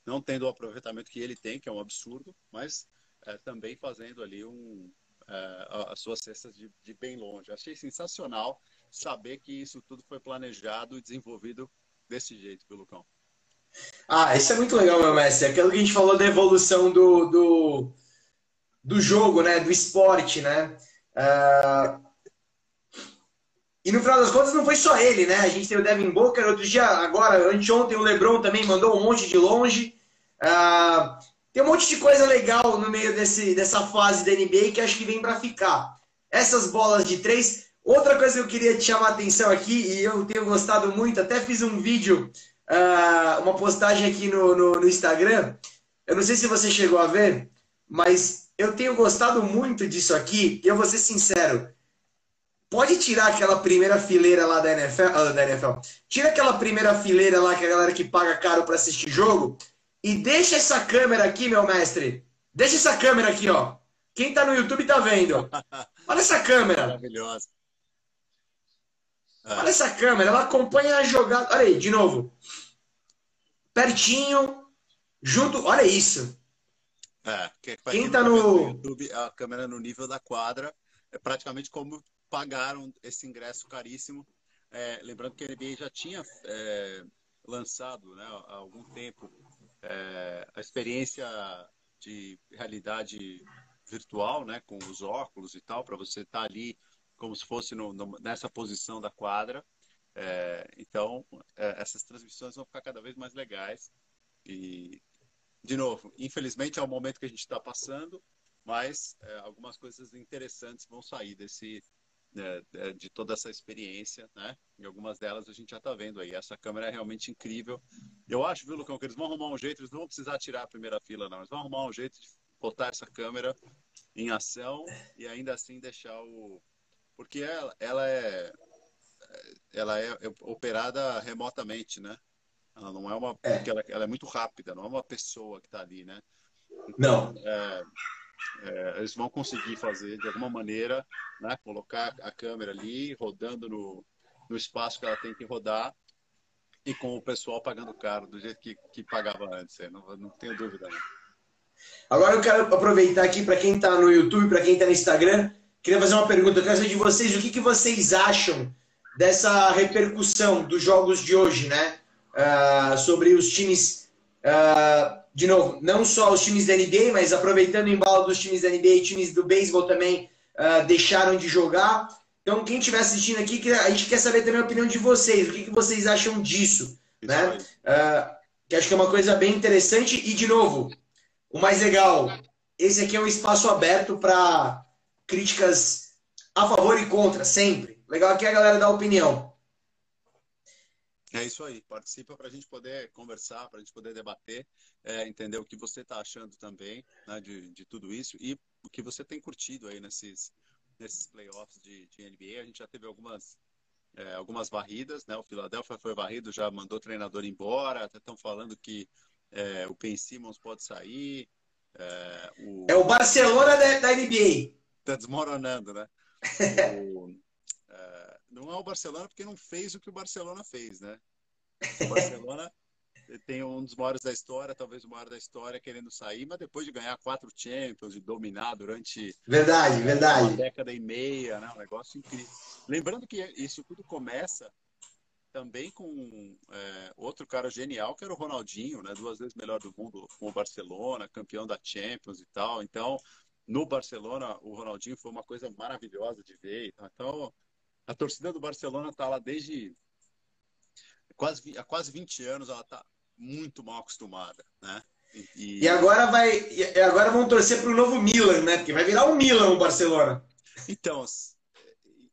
não tendo o aproveitamento que ele tem, que é um absurdo, mas é, também fazendo ali um, é, as suas cestas de, de, bem longe. Achei sensacional saber que isso tudo foi planejado e desenvolvido desse jeito pelo Cão.
Ah, isso é muito legal, meu mestre. Aquilo que a gente falou da evolução do, do, do jogo, né? Do esporte, né? Uh, e no final das contas não foi só ele, né? A gente tem o Devin Booker, outro dia, agora, anteontem o LeBron também mandou um monte de longe. Uh, tem um monte de coisa legal no meio desse, dessa fase da NBA que acho que vem para ficar. Essas bolas de três. Outra coisa que eu queria te chamar a atenção aqui, e eu tenho gostado muito, até fiz um vídeo, uh, uma postagem aqui no, no, no Instagram. Eu não sei se você chegou a ver, mas eu tenho gostado muito disso aqui, eu vou ser sincero Pode tirar aquela primeira fileira lá da NFL, ah, da NFL. Tira aquela primeira fileira lá que a galera que paga caro para assistir jogo e deixa essa câmera aqui, meu mestre. Deixa essa câmera aqui, ó. Quem tá no YouTube tá vendo. Olha essa câmera.
Maravilhosa.
Olha essa câmera, ela acompanha a jogada. Olha aí, de novo. Pertinho, junto. Olha isso.
É, que,
quem tá no...
YouTube, a câmera no nível da quadra é praticamente como pagaram esse ingresso caríssimo. É, lembrando que a NBA já tinha é, lançado né, há algum tempo é, a experiência de realidade virtual, né, com os óculos e tal, para você estar tá ali como se fosse no, no, nessa posição da quadra. É, então, é, essas transmissões vão ficar cada vez mais legais. e, de novo, infelizmente é o momento que a gente está passando, mas é, algumas coisas interessantes vão sair desse de toda essa experiência, né? E algumas delas a gente já está vendo aí. Essa câmera é realmente incrível. Eu acho, viu, Lucão, que eles vão arrumar um jeito, eles não vão precisar tirar a primeira fila, não. Eles vão arrumar um jeito de botar essa câmera em ação e ainda assim deixar o. Porque ela, ela é. Ela é operada remotamente, né? Ela não é uma. É. Ela, ela, é muito rápida, não é uma pessoa que está ali, né?
Então,
não. É, é, eles vão conseguir fazer de alguma maneira, né, colocar a câmera ali rodando no, no espaço que ela tem que rodar e com o pessoal pagando caro do jeito que, que pagava antes, não, não tenho dúvida.
Agora eu quero aproveitar aqui para quem está no YouTube, para quem está no Instagram, queria fazer uma pergunta. Eu quero saber de vocês o que, que vocês acham dessa repercussão dos jogos de hoje, né? Uh, sobre os times uh, de novo, não só os times da NBA, mas aproveitando o embalo dos times da NBA e times do beisebol também uh, deixaram de jogar. Então, quem estiver assistindo aqui, a gente quer saber também a opinião de vocês. O que, que vocês acham disso? né? Uh, que acho que é uma coisa bem interessante. E, de novo, o mais legal, esse aqui é um espaço aberto para críticas a favor e contra, sempre. Legal aqui é a galera dar opinião.
É isso aí, participa para a gente poder conversar, para a gente poder debater, é, entender o que você está achando também né, de, de tudo isso e o que você tem curtido aí nesses, nesses playoffs de, de NBA. A gente já teve algumas, é, algumas varridas, né? O Philadelphia foi varrido, já mandou o treinador embora, até estão falando que é, o Ben Simmons pode sair.
É, o, é o Barcelona da, da NBA.
Está desmoronando, né? o, não é o Barcelona porque não fez o que o Barcelona fez, né? O Barcelona tem um dos maiores da história, talvez o maior da história, querendo sair, mas depois de ganhar quatro Champions e dominar durante
verdade, verdade. uma
década e meia, né? um negócio incrível. Lembrando que isso tudo começa também com é, outro cara genial, que era o Ronaldinho, né? duas vezes melhor do mundo com o Barcelona, campeão da Champions e tal. Então, no Barcelona, o Ronaldinho foi uma coisa maravilhosa de ver. Então, a torcida do Barcelona está lá desde quase, há quase 20 anos, ela está muito mal acostumada, né?
E, e agora vai, e agora vão torcer para o novo Milan, né? Porque vai virar um Milan o Barcelona.
Então,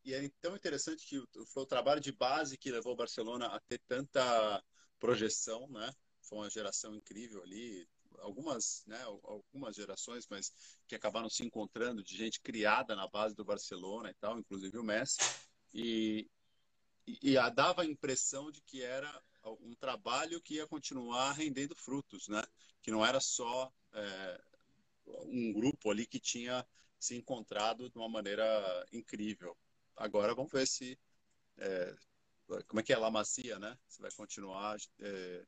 e é tão interessante que foi o trabalho de base que levou o Barcelona a ter tanta projeção, né? Foi uma geração incrível ali, algumas, né, algumas gerações, mas que acabaram se encontrando de gente criada na base do Barcelona e tal, inclusive o Messi e, e, a dava a impressão de que era um trabalho que ia continuar rendendo frutos, né? Que não era só é, um grupo ali que tinha se encontrado de uma maneira incrível. Agora vamos ver se é, como é que é La Macia, né? Se vai continuar é,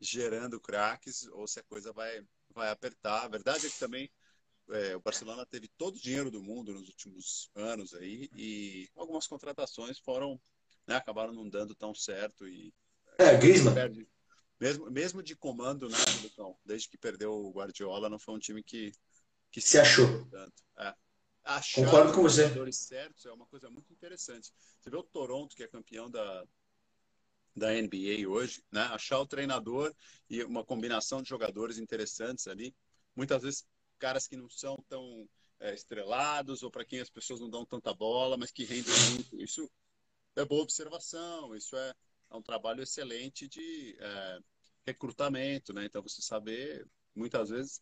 gerando craques ou se a coisa vai vai apertar. A verdade é que também é, o Barcelona teve todo o dinheiro do mundo nos últimos anos aí e algumas contratações foram né, acabaram não dando tão certo e
é Griezmann
mesmo mesmo de comando né Lucão, desde que perdeu o Guardiola não foi um time que que
se, se achou
tanto é.
Achar Concordo com você.
certos é uma coisa muito interessante. Você vê o Toronto, que é campeão da, da NBA hoje, né? Achar o treinador e uma combinação de jogadores interessantes ali. Muitas vezes caras que não são tão é, estrelados ou para quem as pessoas não dão tanta bola, mas que rendem muito. Isso é boa observação, isso é, é um trabalho excelente de é, recrutamento, né? Então você saber muitas vezes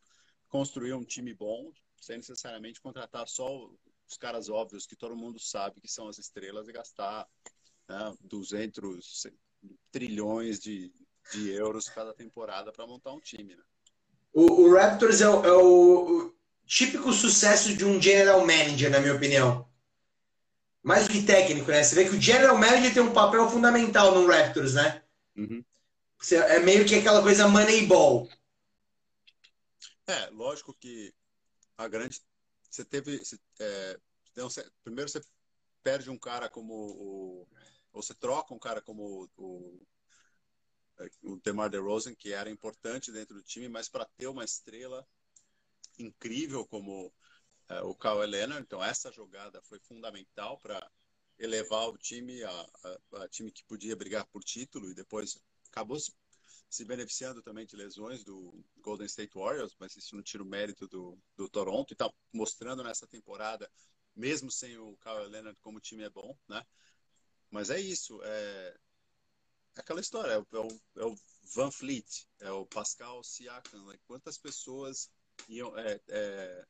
construir um time bom sem necessariamente contratar só os caras óbvios que todo mundo sabe que são as estrelas e gastar né, 200 trilhões de, de euros cada temporada para montar um time, né?
O, o Raptors é, o, é o, típico sucesso de um general manager, na minha opinião. Mais do que técnico, né? Você vê que o general manager tem um papel fundamental no Raptors, né? Uhum. É meio que aquela coisa moneyball.
É, lógico que a grande. Você teve. É, primeiro você perde um cara como o. Ou você troca um cara como o, o DeMar DeRozan, que era importante dentro do time, mas para ter uma estrela incrível como é, o Kawhi Leonard, então essa jogada foi fundamental para elevar o time a, a, a, time que podia brigar por título. E depois acabou se, se beneficiando também de lesões do Golden State Warriors, mas isso não tira o mérito do, do Toronto. E está mostrando nessa temporada, mesmo sem o Kawhi Leonard, como o time é bom, né? Mas é isso, é aquela história, é o, é o, é o Van Fleet, é o Pascal Siakam, né? quantas pessoas iam, é, é,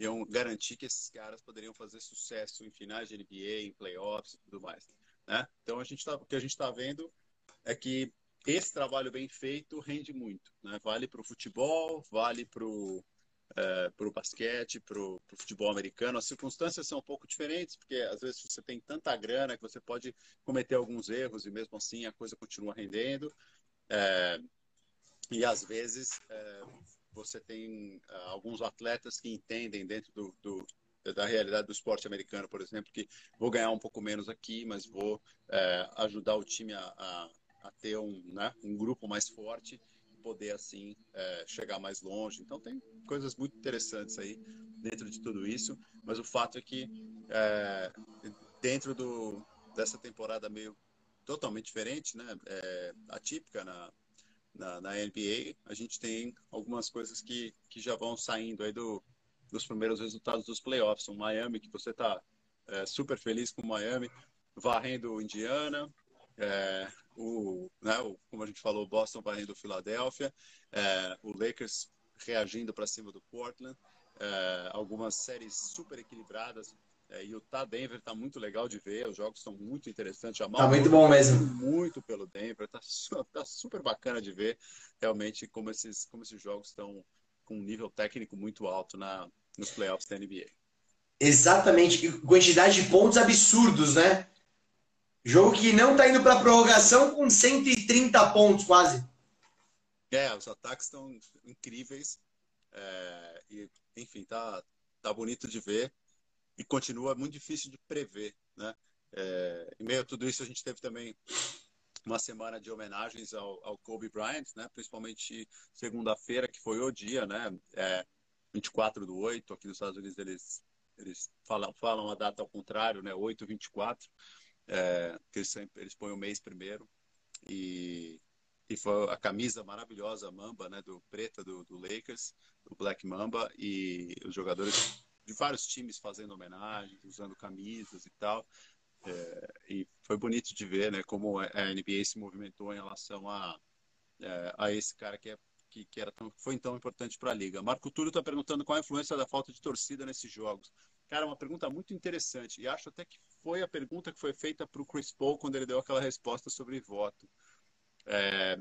iam garantir que esses caras poderiam fazer sucesso em finais de NBA, em playoffs e tudo mais. Né? Então a gente tá, o que a gente está vendo é que esse trabalho bem feito rende muito. Né? Vale para o futebol, vale para o é, para o basquete, para o futebol americano. As circunstâncias são um pouco diferentes, porque às vezes você tem tanta grana que você pode cometer alguns erros e mesmo assim a coisa continua rendendo. É, e às vezes é, você tem alguns atletas que entendem dentro do, do, da realidade do esporte americano, por exemplo, que vou ganhar um pouco menos aqui, mas vou é, ajudar o time a, a, a, ter um, né, um grupo mais forte poder assim é, chegar mais longe. Então tem coisas muito interessantes aí dentro de tudo isso, mas o fato é que é, dentro do, dessa temporada meio totalmente diferente, né, é, atípica na, na, na NBA, a gente tem algumas coisas que, que já vão saindo aí do, dos primeiros resultados dos playoffs. O Miami, que você está é, super feliz com o Miami, varrendo Indiana, é, o, né, o, como a gente falou, o Boston varrendo o Philadelphia, é, o Lakers reagindo para cima do Portland, é, algumas séries super equilibradas. É, Utah Denver tá muito legal de ver, os jogos são muito interessantes. Jamal
tá muito bom mesmo.
Muito pelo Denver, tá, tá super bacana de ver realmente como esses, como esses jogos estão com um nível técnico muito alto na, nos playoffs da NBA.
Exatamente, quantidade de pontos absurdos, né? Jogo que não tá indo para prorrogação com 130 pontos quase.
É, os ataques estão incríveis. É, e, enfim, tá, tá bonito de ver e continua muito difícil de prever, né? É, em meio a tudo isso, a gente teve também uma semana de homenagens ao, ao Kobe Bryant, né? Principalmente segunda-feira, que foi o dia, né? É, 24 do 8, aqui nos Estados Unidos eles, eles falam, falam a data ao contrário, né? 8, 24, é, que eles, sempre, eles põem o mês primeiro. E, e foi a camisa maravilhosa, Mamba, né? Do preta do, do Lakers, do Black Mamba, e os jogadores de vários times fazendo homenagens, usando camisas e tal. É, e foi bonito de ver né, como a NBA se movimentou em relação a, é, a esse cara que é que, que era tão, foi tão importante para a liga. Marco Túlio está perguntando qual a influência da falta de torcida nesses jogos. Cara, uma pergunta muito interessante. E acho até que foi a pergunta que foi feita para o Chris Paul quando ele deu aquela resposta sobre voto. É,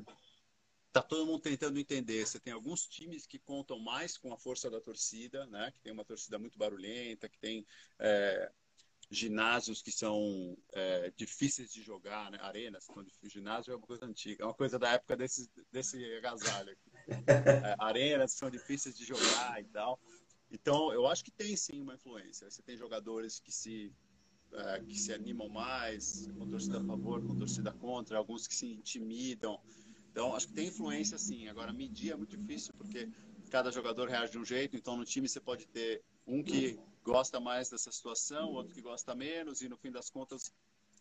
tá todo mundo tentando entender. Você tem alguns times que contam mais com a força da torcida, né? Que tem uma torcida muito barulhenta, que tem é, ginásios que são é, difíceis de jogar, né? arenas difíceis. Ginásio é uma coisa antiga, é uma coisa da época desse, desse agasalho. É, arenas são difíceis de jogar e tal. Então, eu acho que tem sim uma influência. Você tem jogadores que se é, que se animam mais, com torcida a favor, com torcida contra, alguns que se intimidam. Então, acho que tem influência sim. Agora, medir é muito difícil porque cada jogador reage de um jeito. Então, no time você pode ter um que gosta mais dessa situação, outro que gosta menos, e no fim das contas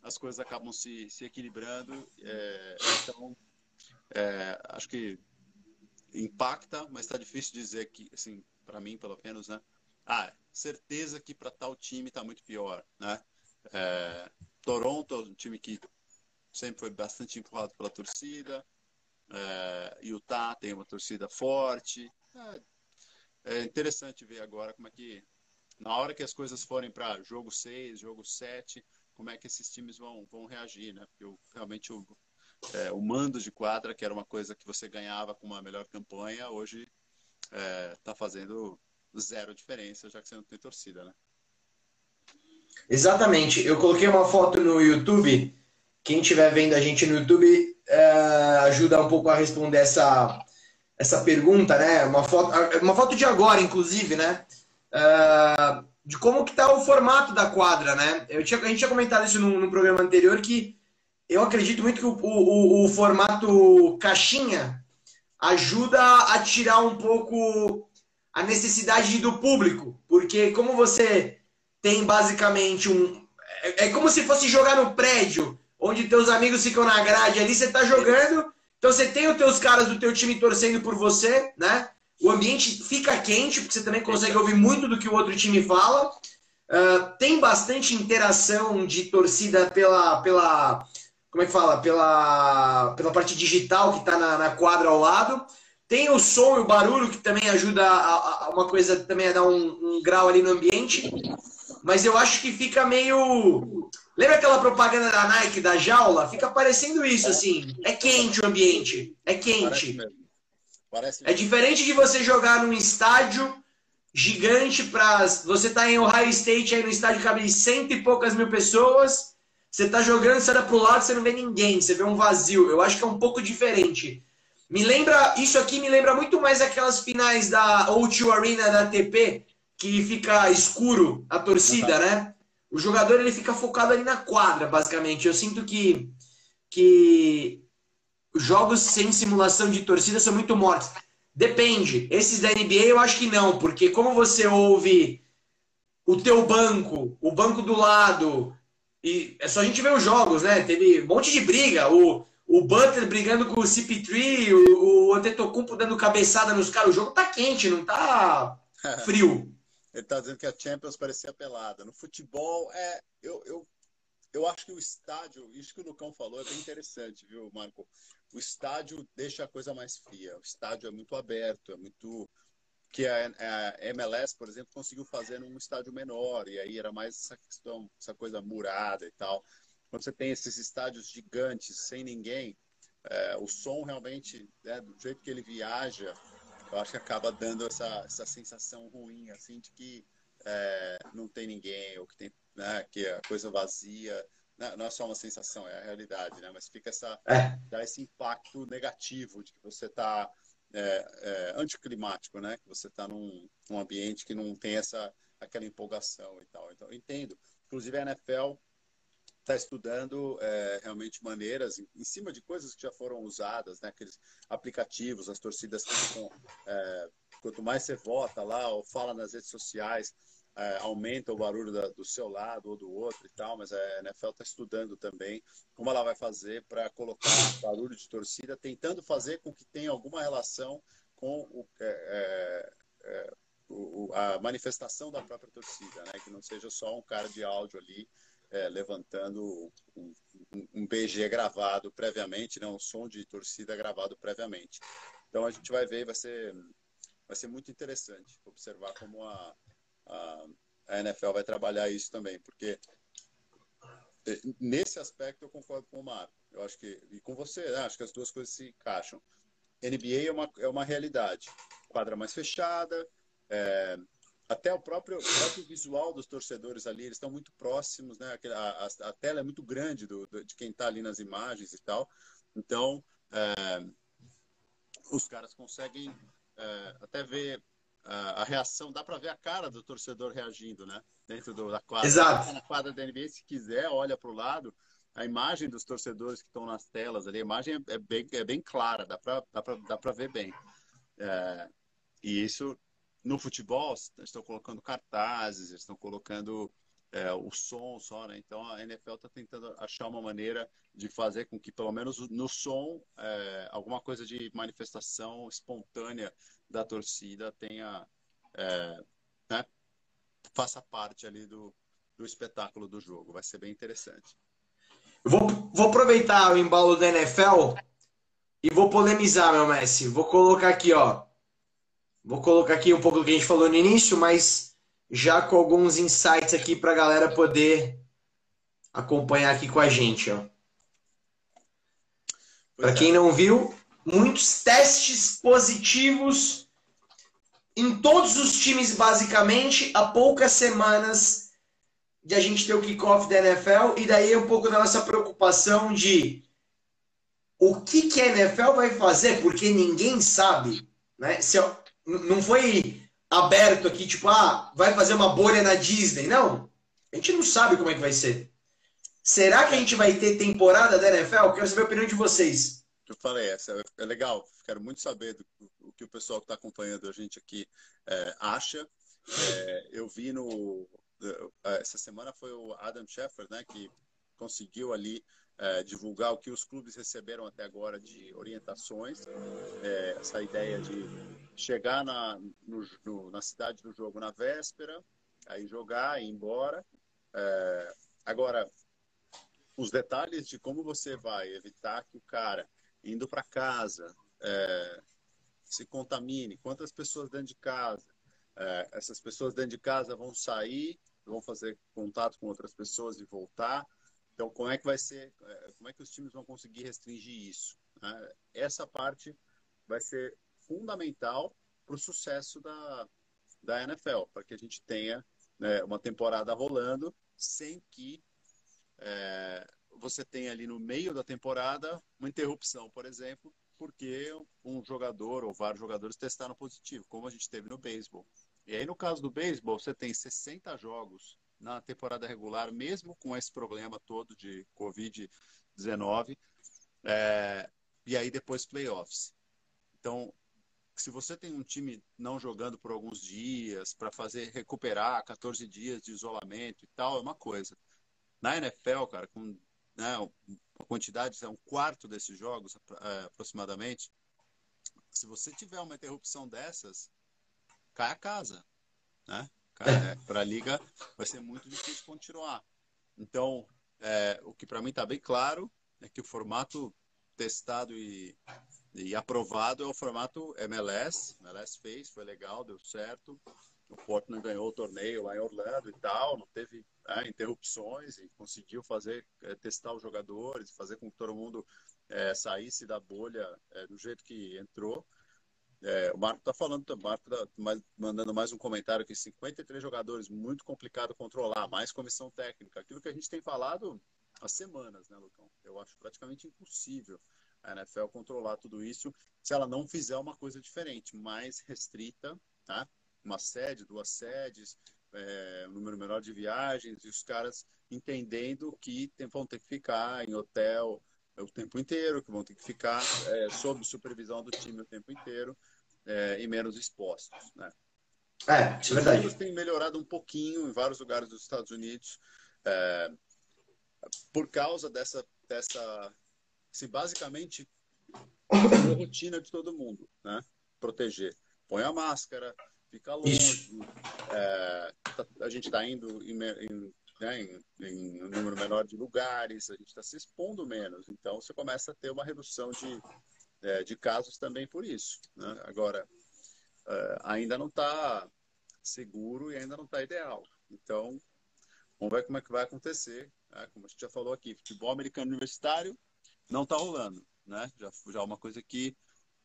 as coisas acabam se, se equilibrando. É, então, é, acho que impacta, mas está difícil dizer que, assim, para mim, pelo menos, né? Ah, certeza que para tal time está muito pior, né? É, Toronto é um time que sempre foi bastante empurrado pela torcida. É, Utah tem uma torcida forte. É, é interessante ver agora como é que na hora que as coisas forem para jogo 6, jogo 7, como é que esses times vão, vão reagir, né? Porque eu, realmente o, é, o mando de quadra, que era uma coisa que você ganhava com uma melhor campanha, hoje está é, fazendo zero diferença, já que você não tem torcida, né?
Exatamente. Eu coloquei uma foto no YouTube. Quem estiver vendo a gente no YouTube é, ajuda um pouco a responder essa, essa pergunta, né? Uma foto, uma foto de agora, inclusive, né? uh, de como que está o formato da quadra, né? Eu tinha, a gente tinha comentado isso no, no programa anterior que eu acredito muito que o, o, o, formato caixinha ajuda a tirar um pouco a necessidade do público, porque como você tem basicamente um é, é como se fosse jogar no prédio, onde teus amigos ficam na grade ali, você está jogando, Então você tem os teus caras do teu time torcendo por você, né? O ambiente fica quente, porque você também consegue ouvir muito do que o outro time fala. Uh, tem bastante interação de torcida pela, pela como é que fala? Pela, pela parte digital que está na, na, quadra ao lado. Tem o som e o barulho que também ajuda a, a uma coisa também a dar um, um, grau ali no ambiente. Mas eu acho que fica meio. Lembra aquela propaganda da Nike da jaula? Fica parecendo isso, assim. É quente o ambiente. É quente. Parece Parece é diferente de você jogar num estádio gigante para você tá em Ohio State aí no estádio cabe cento e poucas mil pessoas. Você tá jogando, você olha pro lado, você não vê ninguém, você vê um vazio. Eu acho que é um pouco diferente. Me lembra, isso aqui me lembra muito mais aquelas finais da O2 Arena da ATP, que fica escuro a torcida, né? O jogador ele fica focado ali na quadra, basicamente. Eu sinto que que jogos sem simulação de torcida são muito mortos. Depende. Esses da NBA eu acho que não, porque como você ouve o teu banco, o banco do lado, e é só a gente ver os jogos, né? Teve um monte de briga. O, o Butler brigando com o CP3, o, o Antetokounmpo dando cabeçada nos caras. O jogo tá quente, não tá frio.
Ele tá dizendo que a Champions parecia pelada. No futebol, é, eu, eu, eu acho que o estádio, isso que o Lucão falou é bem interessante, viu, Marco? o estádio deixa a coisa mais fria. O estádio é muito aberto, é muito que a, a, MLS, por exemplo, conseguiu fazer num estádio menor e aí era mais essa questão, essa coisa murada e tal. Quando você tem esses estádios gigantes sem ninguém, é, o som realmente, né, do jeito que ele viaja, eu acho que acaba dando essa, essa sensação ruim, assim, de que é, não tem ninguém ou que tem, né, que a coisa vazia não é só uma sensação, é a realidade, né? Mas fica essa, é. dá esse impacto negativo de que você está é, é, anticlimático, né? Que você está num, num, ambiente que não tem essa aquela empolgação e tal. Então, eu entendo. Inclusive, a NFL está estudando é, realmente maneiras em, em, cima de coisas que já foram usadas, né? Aqueles aplicativos, as torcidas ficam, é, quanto mais você vota lá ou fala nas redes sociais, é, aumenta o barulho da, do seu lado ou do outro e tal, mas a NFL está estudando também como ela vai fazer para colocar barulho de torcida, tentando fazer com que tenha alguma relação com o, é, é, é o, a manifestação da própria torcida, né? que não seja só um cara de áudio ali é, levantando um, um, BG gravado previamente, né? um som de torcida gravado previamente. Então a gente vai ver, vai ser, vai ser muito interessante observar como a a, a NFL vai trabalhar isso também, porque é, nesse aspecto eu concordo com o Marco. Eu acho que, e com você, né? acho que as duas coisas se encaixam. NBA é uma, é uma realidade. Quadra mais fechada, é, até o próprio, o próprio visual dos torcedores ali, eles estão muito próximos, né? A, a, a tela é muito grande do, do de quem está ali nas imagens e tal. Então, é, os caras conseguem é, até ver a, a reação, dá para ver a cara do torcedor reagindo, né? Dentro do, da quadra.
Exato.
Na quadra da NBA, se quiser, olha para o lado, a imagem dos torcedores que estão nas telas ali, a imagem é, é bem, é bem clara, dá para dá dá ver bem. É, e isso, no futebol, estão colocando cartazes, estão colocando é, o som só, né? Então a NFL está tentando achar uma maneira de fazer com que, pelo menos no som, é, alguma coisa de manifestação espontânea da torcida tenha é, né, faça parte ali do, do espetáculo do jogo. Vai ser bem interessante.
Vou, vou aproveitar o embalo da NFL e vou polemizar, meu Messi. Vou colocar aqui, ó. Vou colocar aqui um pouco do que a gente falou no início, mas já com alguns insights aqui para a galera poder acompanhar aqui com a gente. Para quem é. não viu, muitos testes positivos em todos os times, basicamente, há poucas semanas de a gente ter o kickoff da NFL, e daí um pouco da nossa preocupação de o que, que a NFL vai fazer, porque ninguém sabe. Né? Se, não foi aberto aqui, tipo, ah, vai fazer uma bolha na Disney. Não, a gente não sabe como é que vai ser. Será que a gente vai ter temporada da NFL? Quero saber a opinião de vocês
eu falei, essa é legal, quero muito saber do, o que o pessoal que está acompanhando a gente aqui é, acha. É, eu vi no. Essa semana foi o Adam Schefter, né, que conseguiu ali é, divulgar o que os clubes receberam até agora de orientações, é, essa ideia de chegar na, no, no, na cidade do jogo na véspera, aí jogar e ir embora. É, agora, os detalhes de como você vai evitar que o cara indo para casa é, se contamine, quantas pessoas dentro de casa, é, essas pessoas dentro de casa vão sair, vão fazer contato com outras pessoas e voltar. Então, como é que vai ser, é, como é que os times vão conseguir restringir isso? Né? Essa parte vai ser fundamental para o sucesso da, da NFL, para que a gente tenha né, uma temporada rolando sem que é, você tenha ali no meio da temporada uma interrupção, por exemplo, porque um jogador ou vários jogadores testaram positivo, como a gente teve no beisebol. E aí, no caso do beisebol, você tem 60 jogos na temporada regular, mesmo com esse problema todo de Covid-19, é, e aí depois playoffs. Então, se você tem um time não jogando por alguns dias, para fazer recuperar 14 dias de isolamento e tal, é uma coisa. Na NFL, cara, com né, uma quantidade, é um quarto desses jogos é, aproximadamente, se você tiver uma interrupção dessas, cai a casa, né? É, para a liga vai ser muito difícil continuar. Então, é, o que para mim está bem claro é que o formato testado e, e aprovado é o formato MLS. MLS fez, foi legal, deu certo. O Portland ganhou o torneio lá em Orlando e tal, não teve é, interrupções e conseguiu fazer é, testar os jogadores, fazer com que todo mundo é, saísse da bolha é, do jeito que entrou. É, o Marco está falando, o Marco tá mais, mandando mais um comentário que 53 jogadores, muito complicado controlar, mais comissão técnica. Aquilo que a gente tem falado há semanas, né, Lucão? Eu acho praticamente impossível a NFL controlar tudo isso se ela não fizer uma coisa diferente, mais restrita, tá? Uma sede, duas sedes, é, um número menor de viagens e os caras entendendo que vão ter que ficar em hotel, o tempo inteiro, que vão ter que ficar é, sob supervisão do time o tempo inteiro é, e menos expostos. Né?
É, isso é verdade.
Os tem melhorado um pouquinho em vários lugares dos Estados Unidos é, por causa dessa, dessa assim, basicamente, a rotina de todo mundo, né? Proteger. Põe a máscara, fica longe. É, tá, a gente está indo em, em né, em, em, um número menor de lugares, a gente está se expondo menos. Então, você começa a ter uma redução de, é, de casos também por isso. Né? Agora, é, ainda não está seguro e ainda não está ideal. Então, vamos ver como é que vai acontecer. Né? Como a gente já falou aqui, futebol americano universitário não está rolando. Né? Já, já é uma coisa que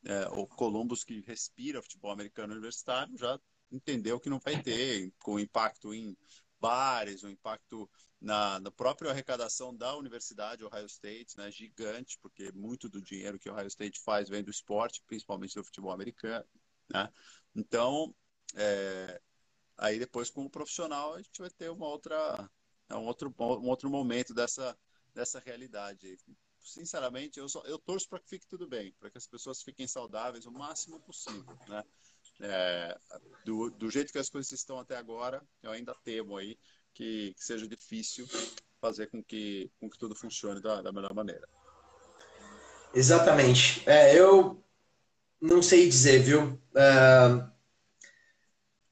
é, o Columbus, que respira futebol americano universitário, já entendeu que não vai ter, com impacto em bares, o impacto na, na própria arrecadação da Universidade Ohio State, né, gigante, porque muito do dinheiro que Ohio State faz vem do esporte, principalmente do futebol americano. Né? Então, é, aí depois com o profissional a gente vai ter uma outra, um outro, um outro momento dessa, dessa realidade. Sinceramente, eu, só, eu torço para que fique tudo bem, para que as pessoas fiquem saudáveis o máximo possível, né? É, do, do jeito que as coisas estão até agora, eu ainda temo aí que, que seja difícil fazer com que, com que tudo funcione da, da melhor maneira.
Exatamente. É, eu não sei dizer, viu? É,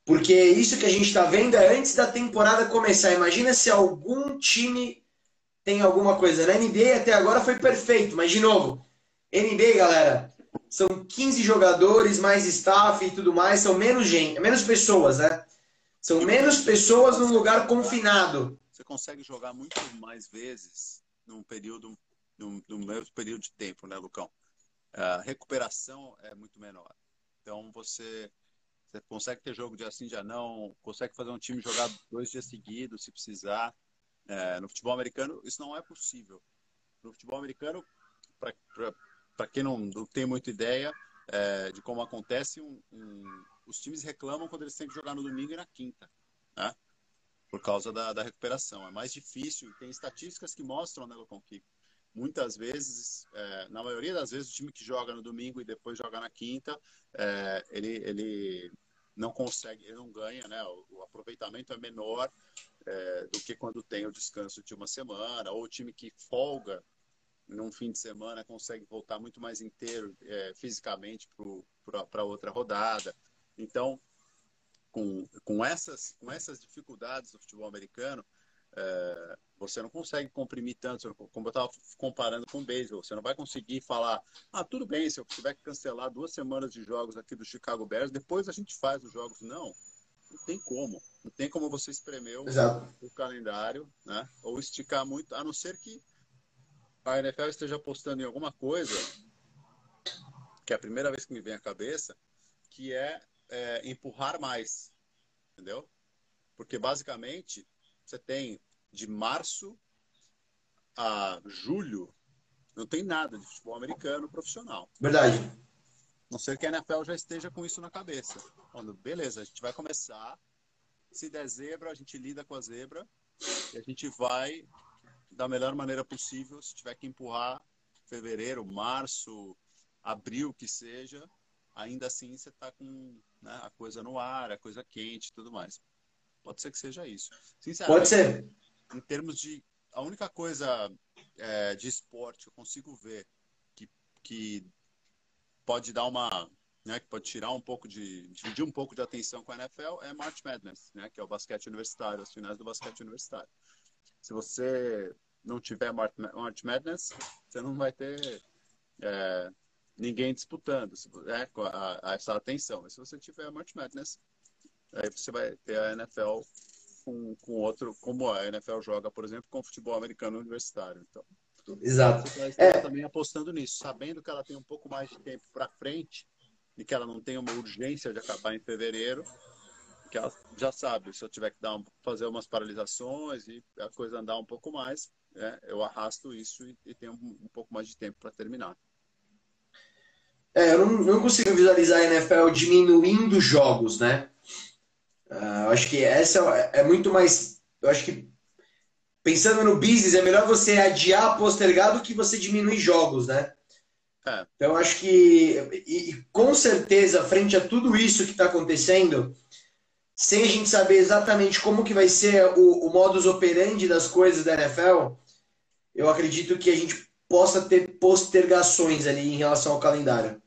porque isso que a gente está vendo é antes da temporada começar. Imagina se algum time tem alguma coisa. Na NBA até agora foi perfeito, mas de novo, NBA, galera, são 15 jogadores, mais staff e tudo mais, são menos gente, menos pessoas, né? São menos pessoas num lugar confinado.
Você consegue jogar muito mais vezes num período, num, num mesmo período de tempo, né, Lucão? A recuperação é muito menor. Então você, você consegue ter jogo de assim já não, consegue fazer um time jogar dois dias seguidos se precisar. É, no futebol americano isso não é possível. No futebol americano, para quem não, não, tem muita ideia é, de como acontece, um, um, os times reclamam quando eles têm que jogar no domingo e na quinta, né? por causa da, da recuperação. É mais difícil. Tem estatísticas que mostram, né, Lucão, que muitas vezes, é, na maioria das vezes, o time que joga no domingo e depois joga na quinta, é, ele, ele não consegue, ele não ganha, né? O, o aproveitamento é menor é, do que quando tem o descanso de uma semana, ou o time que folga num fim de semana consegue voltar muito mais inteiro é, fisicamente para outra rodada. Então, com, com, essas, com essas dificuldades do futebol americano, é, você não consegue comprimir tanto, como eu estava comparando com o beisebol, você não vai conseguir falar, ah, tudo bem, se eu tiver que cancelar duas semanas de jogos aqui do Chicago Bears, depois a gente faz os jogos. Não, não tem como. Não tem como você espremer o, o calendário, né? Ou esticar muito, a não ser que a NFL esteja apostando em alguma coisa, que é a primeira vez que me vem à cabeça, que é, é empurrar mais, entendeu? Porque basicamente você tem de março a julho, não tem nada de futebol americano profissional.
Verdade.
Não ser que a NFL já esteja com isso na cabeça. Quando, beleza, a gente vai começar. Se der zebra, a gente lida com a zebra. E a gente vai da melhor maneira possível. Se tiver que empurrar fevereiro, março, abril, que seja, ainda assim você está com né, a coisa no ar, a coisa quente e tudo mais. Pode ser que seja isso.
Pode ser.
Em termos de. A única coisa é, de esporte que eu consigo ver que, que pode dar uma. Né, que pode tirar um pouco de. dividir um pouco de atenção com a NFL é March Madness, né, que é o basquete universitário, as finais do basquete universitário. Se você não tiver March Madness, você não vai ter é, ninguém disputando é, a, a, essa atenção. Mas se você tiver March Madness, aí você vai ter a NFL com, com outro, como a NFL joga, por exemplo, com o futebol americano universitário. Então,
Exato.
Você está é. também apostando nisso, sabendo que ela tem um pouco mais de tempo para frente e que ela não tem uma urgência de acabar em fevereiro, que ela já sabe, se eu tiver que dar um, fazer umas paralisações e a coisa andar um pouco mais, né, eu arrasto isso e, e tenho um, um pouco mais de tempo para terminar.
É, eu não, não, consigo visualizar a NFL diminuindo jogos, né? Uh, acho que essa é, é muito mais. Eu acho que pensando no business, é melhor você adiar, postergar do que você diminuir jogos, né? É. Então, eu acho que, e, e, com certeza, frente a tudo isso que está acontecendo, sem a gente saber exatamente como que vai ser o, o modus operandi das coisas da NFL, eu acredito que a gente possa ter postergações ali em relação ao calendário.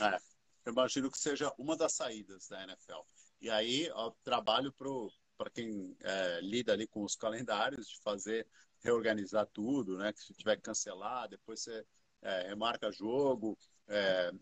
É, eu imagino que seja uma das saídas da NFL. E aí, ó, trabalho para quem é, lida ali com os calendários, de fazer, reorganizar tudo, né? Que se tiver que cancelar, depois você é, remarca jogo, é,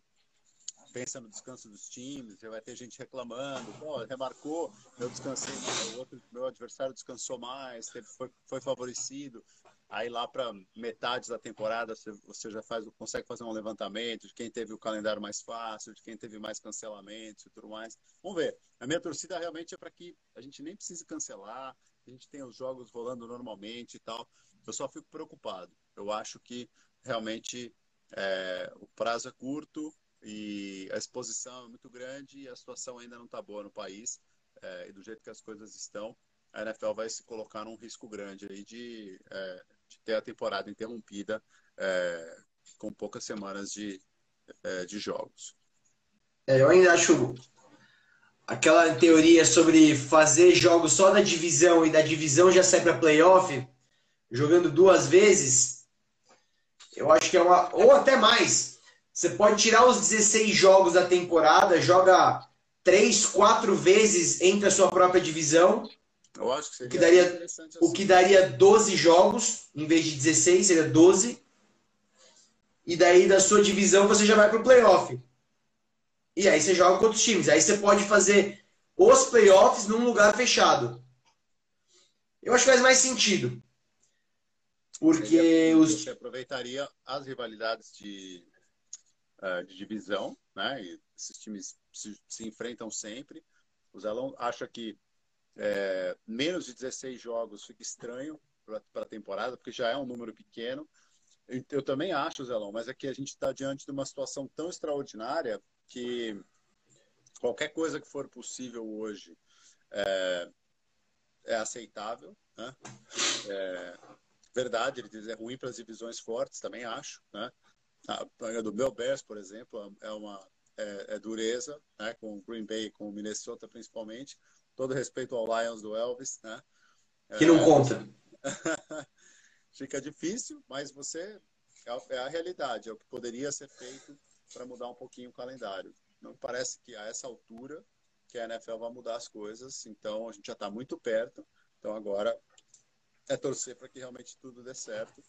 pensa no descanso dos times, vai ter gente reclamando, pô, remarcou, eu descansei, o outro, meu adversário descansou mais, foi, foi favorecido. Aí lá para metade da temporada você já faz, consegue fazer um levantamento de quem teve o calendário mais fácil, de quem teve mais cancelamentos e tudo mais. Vamos ver. A minha torcida realmente é para que a gente nem precise cancelar, a gente tenha os jogos rolando normalmente e tal. Eu só fico preocupado. Eu acho que realmente é, o prazo é curto e a exposição é muito grande e a situação ainda não está boa no país. É, e do jeito que as coisas estão, a NFL vai se colocar num risco grande aí de, é, ter a temporada interrompida é, com poucas semanas de, é, de jogos.
É, eu ainda acho aquela teoria sobre fazer jogos só da divisão e da divisão já sai para playoff, jogando duas vezes, eu acho que é uma. Ou até mais. Você pode tirar os 16 jogos da temporada, joga três, quatro vezes entre a sua própria divisão
eu acho que seria
o que daria, assim. O que daria 12 jogos, em vez de 16, seria 12. E daí da sua divisão você já vai para o playoff. E aí você joga com outros times. Aí você pode fazer os playoffs num lugar fechado. Eu acho que faz mais sentido. Porque os.
Você aproveitaria as rivalidades de, uh, de divisão, né? E esses times se, se enfrentam sempre. O Zelão acha que é, menos de 16 jogos fica estranho para a temporada, porque já é um número pequeno. Eu, também acho, Zelão, mas é que a gente está diante de uma situação tão extraordinária que qualquer coisa que for possível hoje é, é aceitável. Né? É, verdade, ele diz é ruim para as divisões fortes, também acho. Né? A do meu Bears, por exemplo, é uma é, é dureza, né? com o Green Bay, com o Minnesota principalmente todo respeito ao Lions do Elvis, né?
Que não conta.
Fica difícil, mas você é a, é a realidade, é o que poderia ser feito para mudar um pouquinho o calendário. Não parece que a essa altura que a NFL vai mudar as coisas, então a gente já está muito perto. Então agora é torcer para que realmente tudo dê certo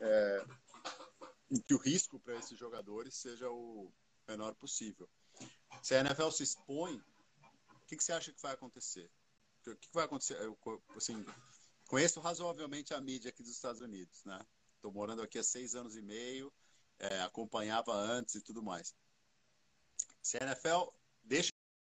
é, e que o risco para esses jogadores seja o menor possível. Se a NFL se expõe, o que, que você acha que vai acontecer? O que, que vai acontecer? Eu, assim, conheço razoavelmente a mídia aqui dos Estados Unidos, né? Estou morando aqui há seis anos e meio, é, acompanhava antes e tudo mais. Se a NFL deixa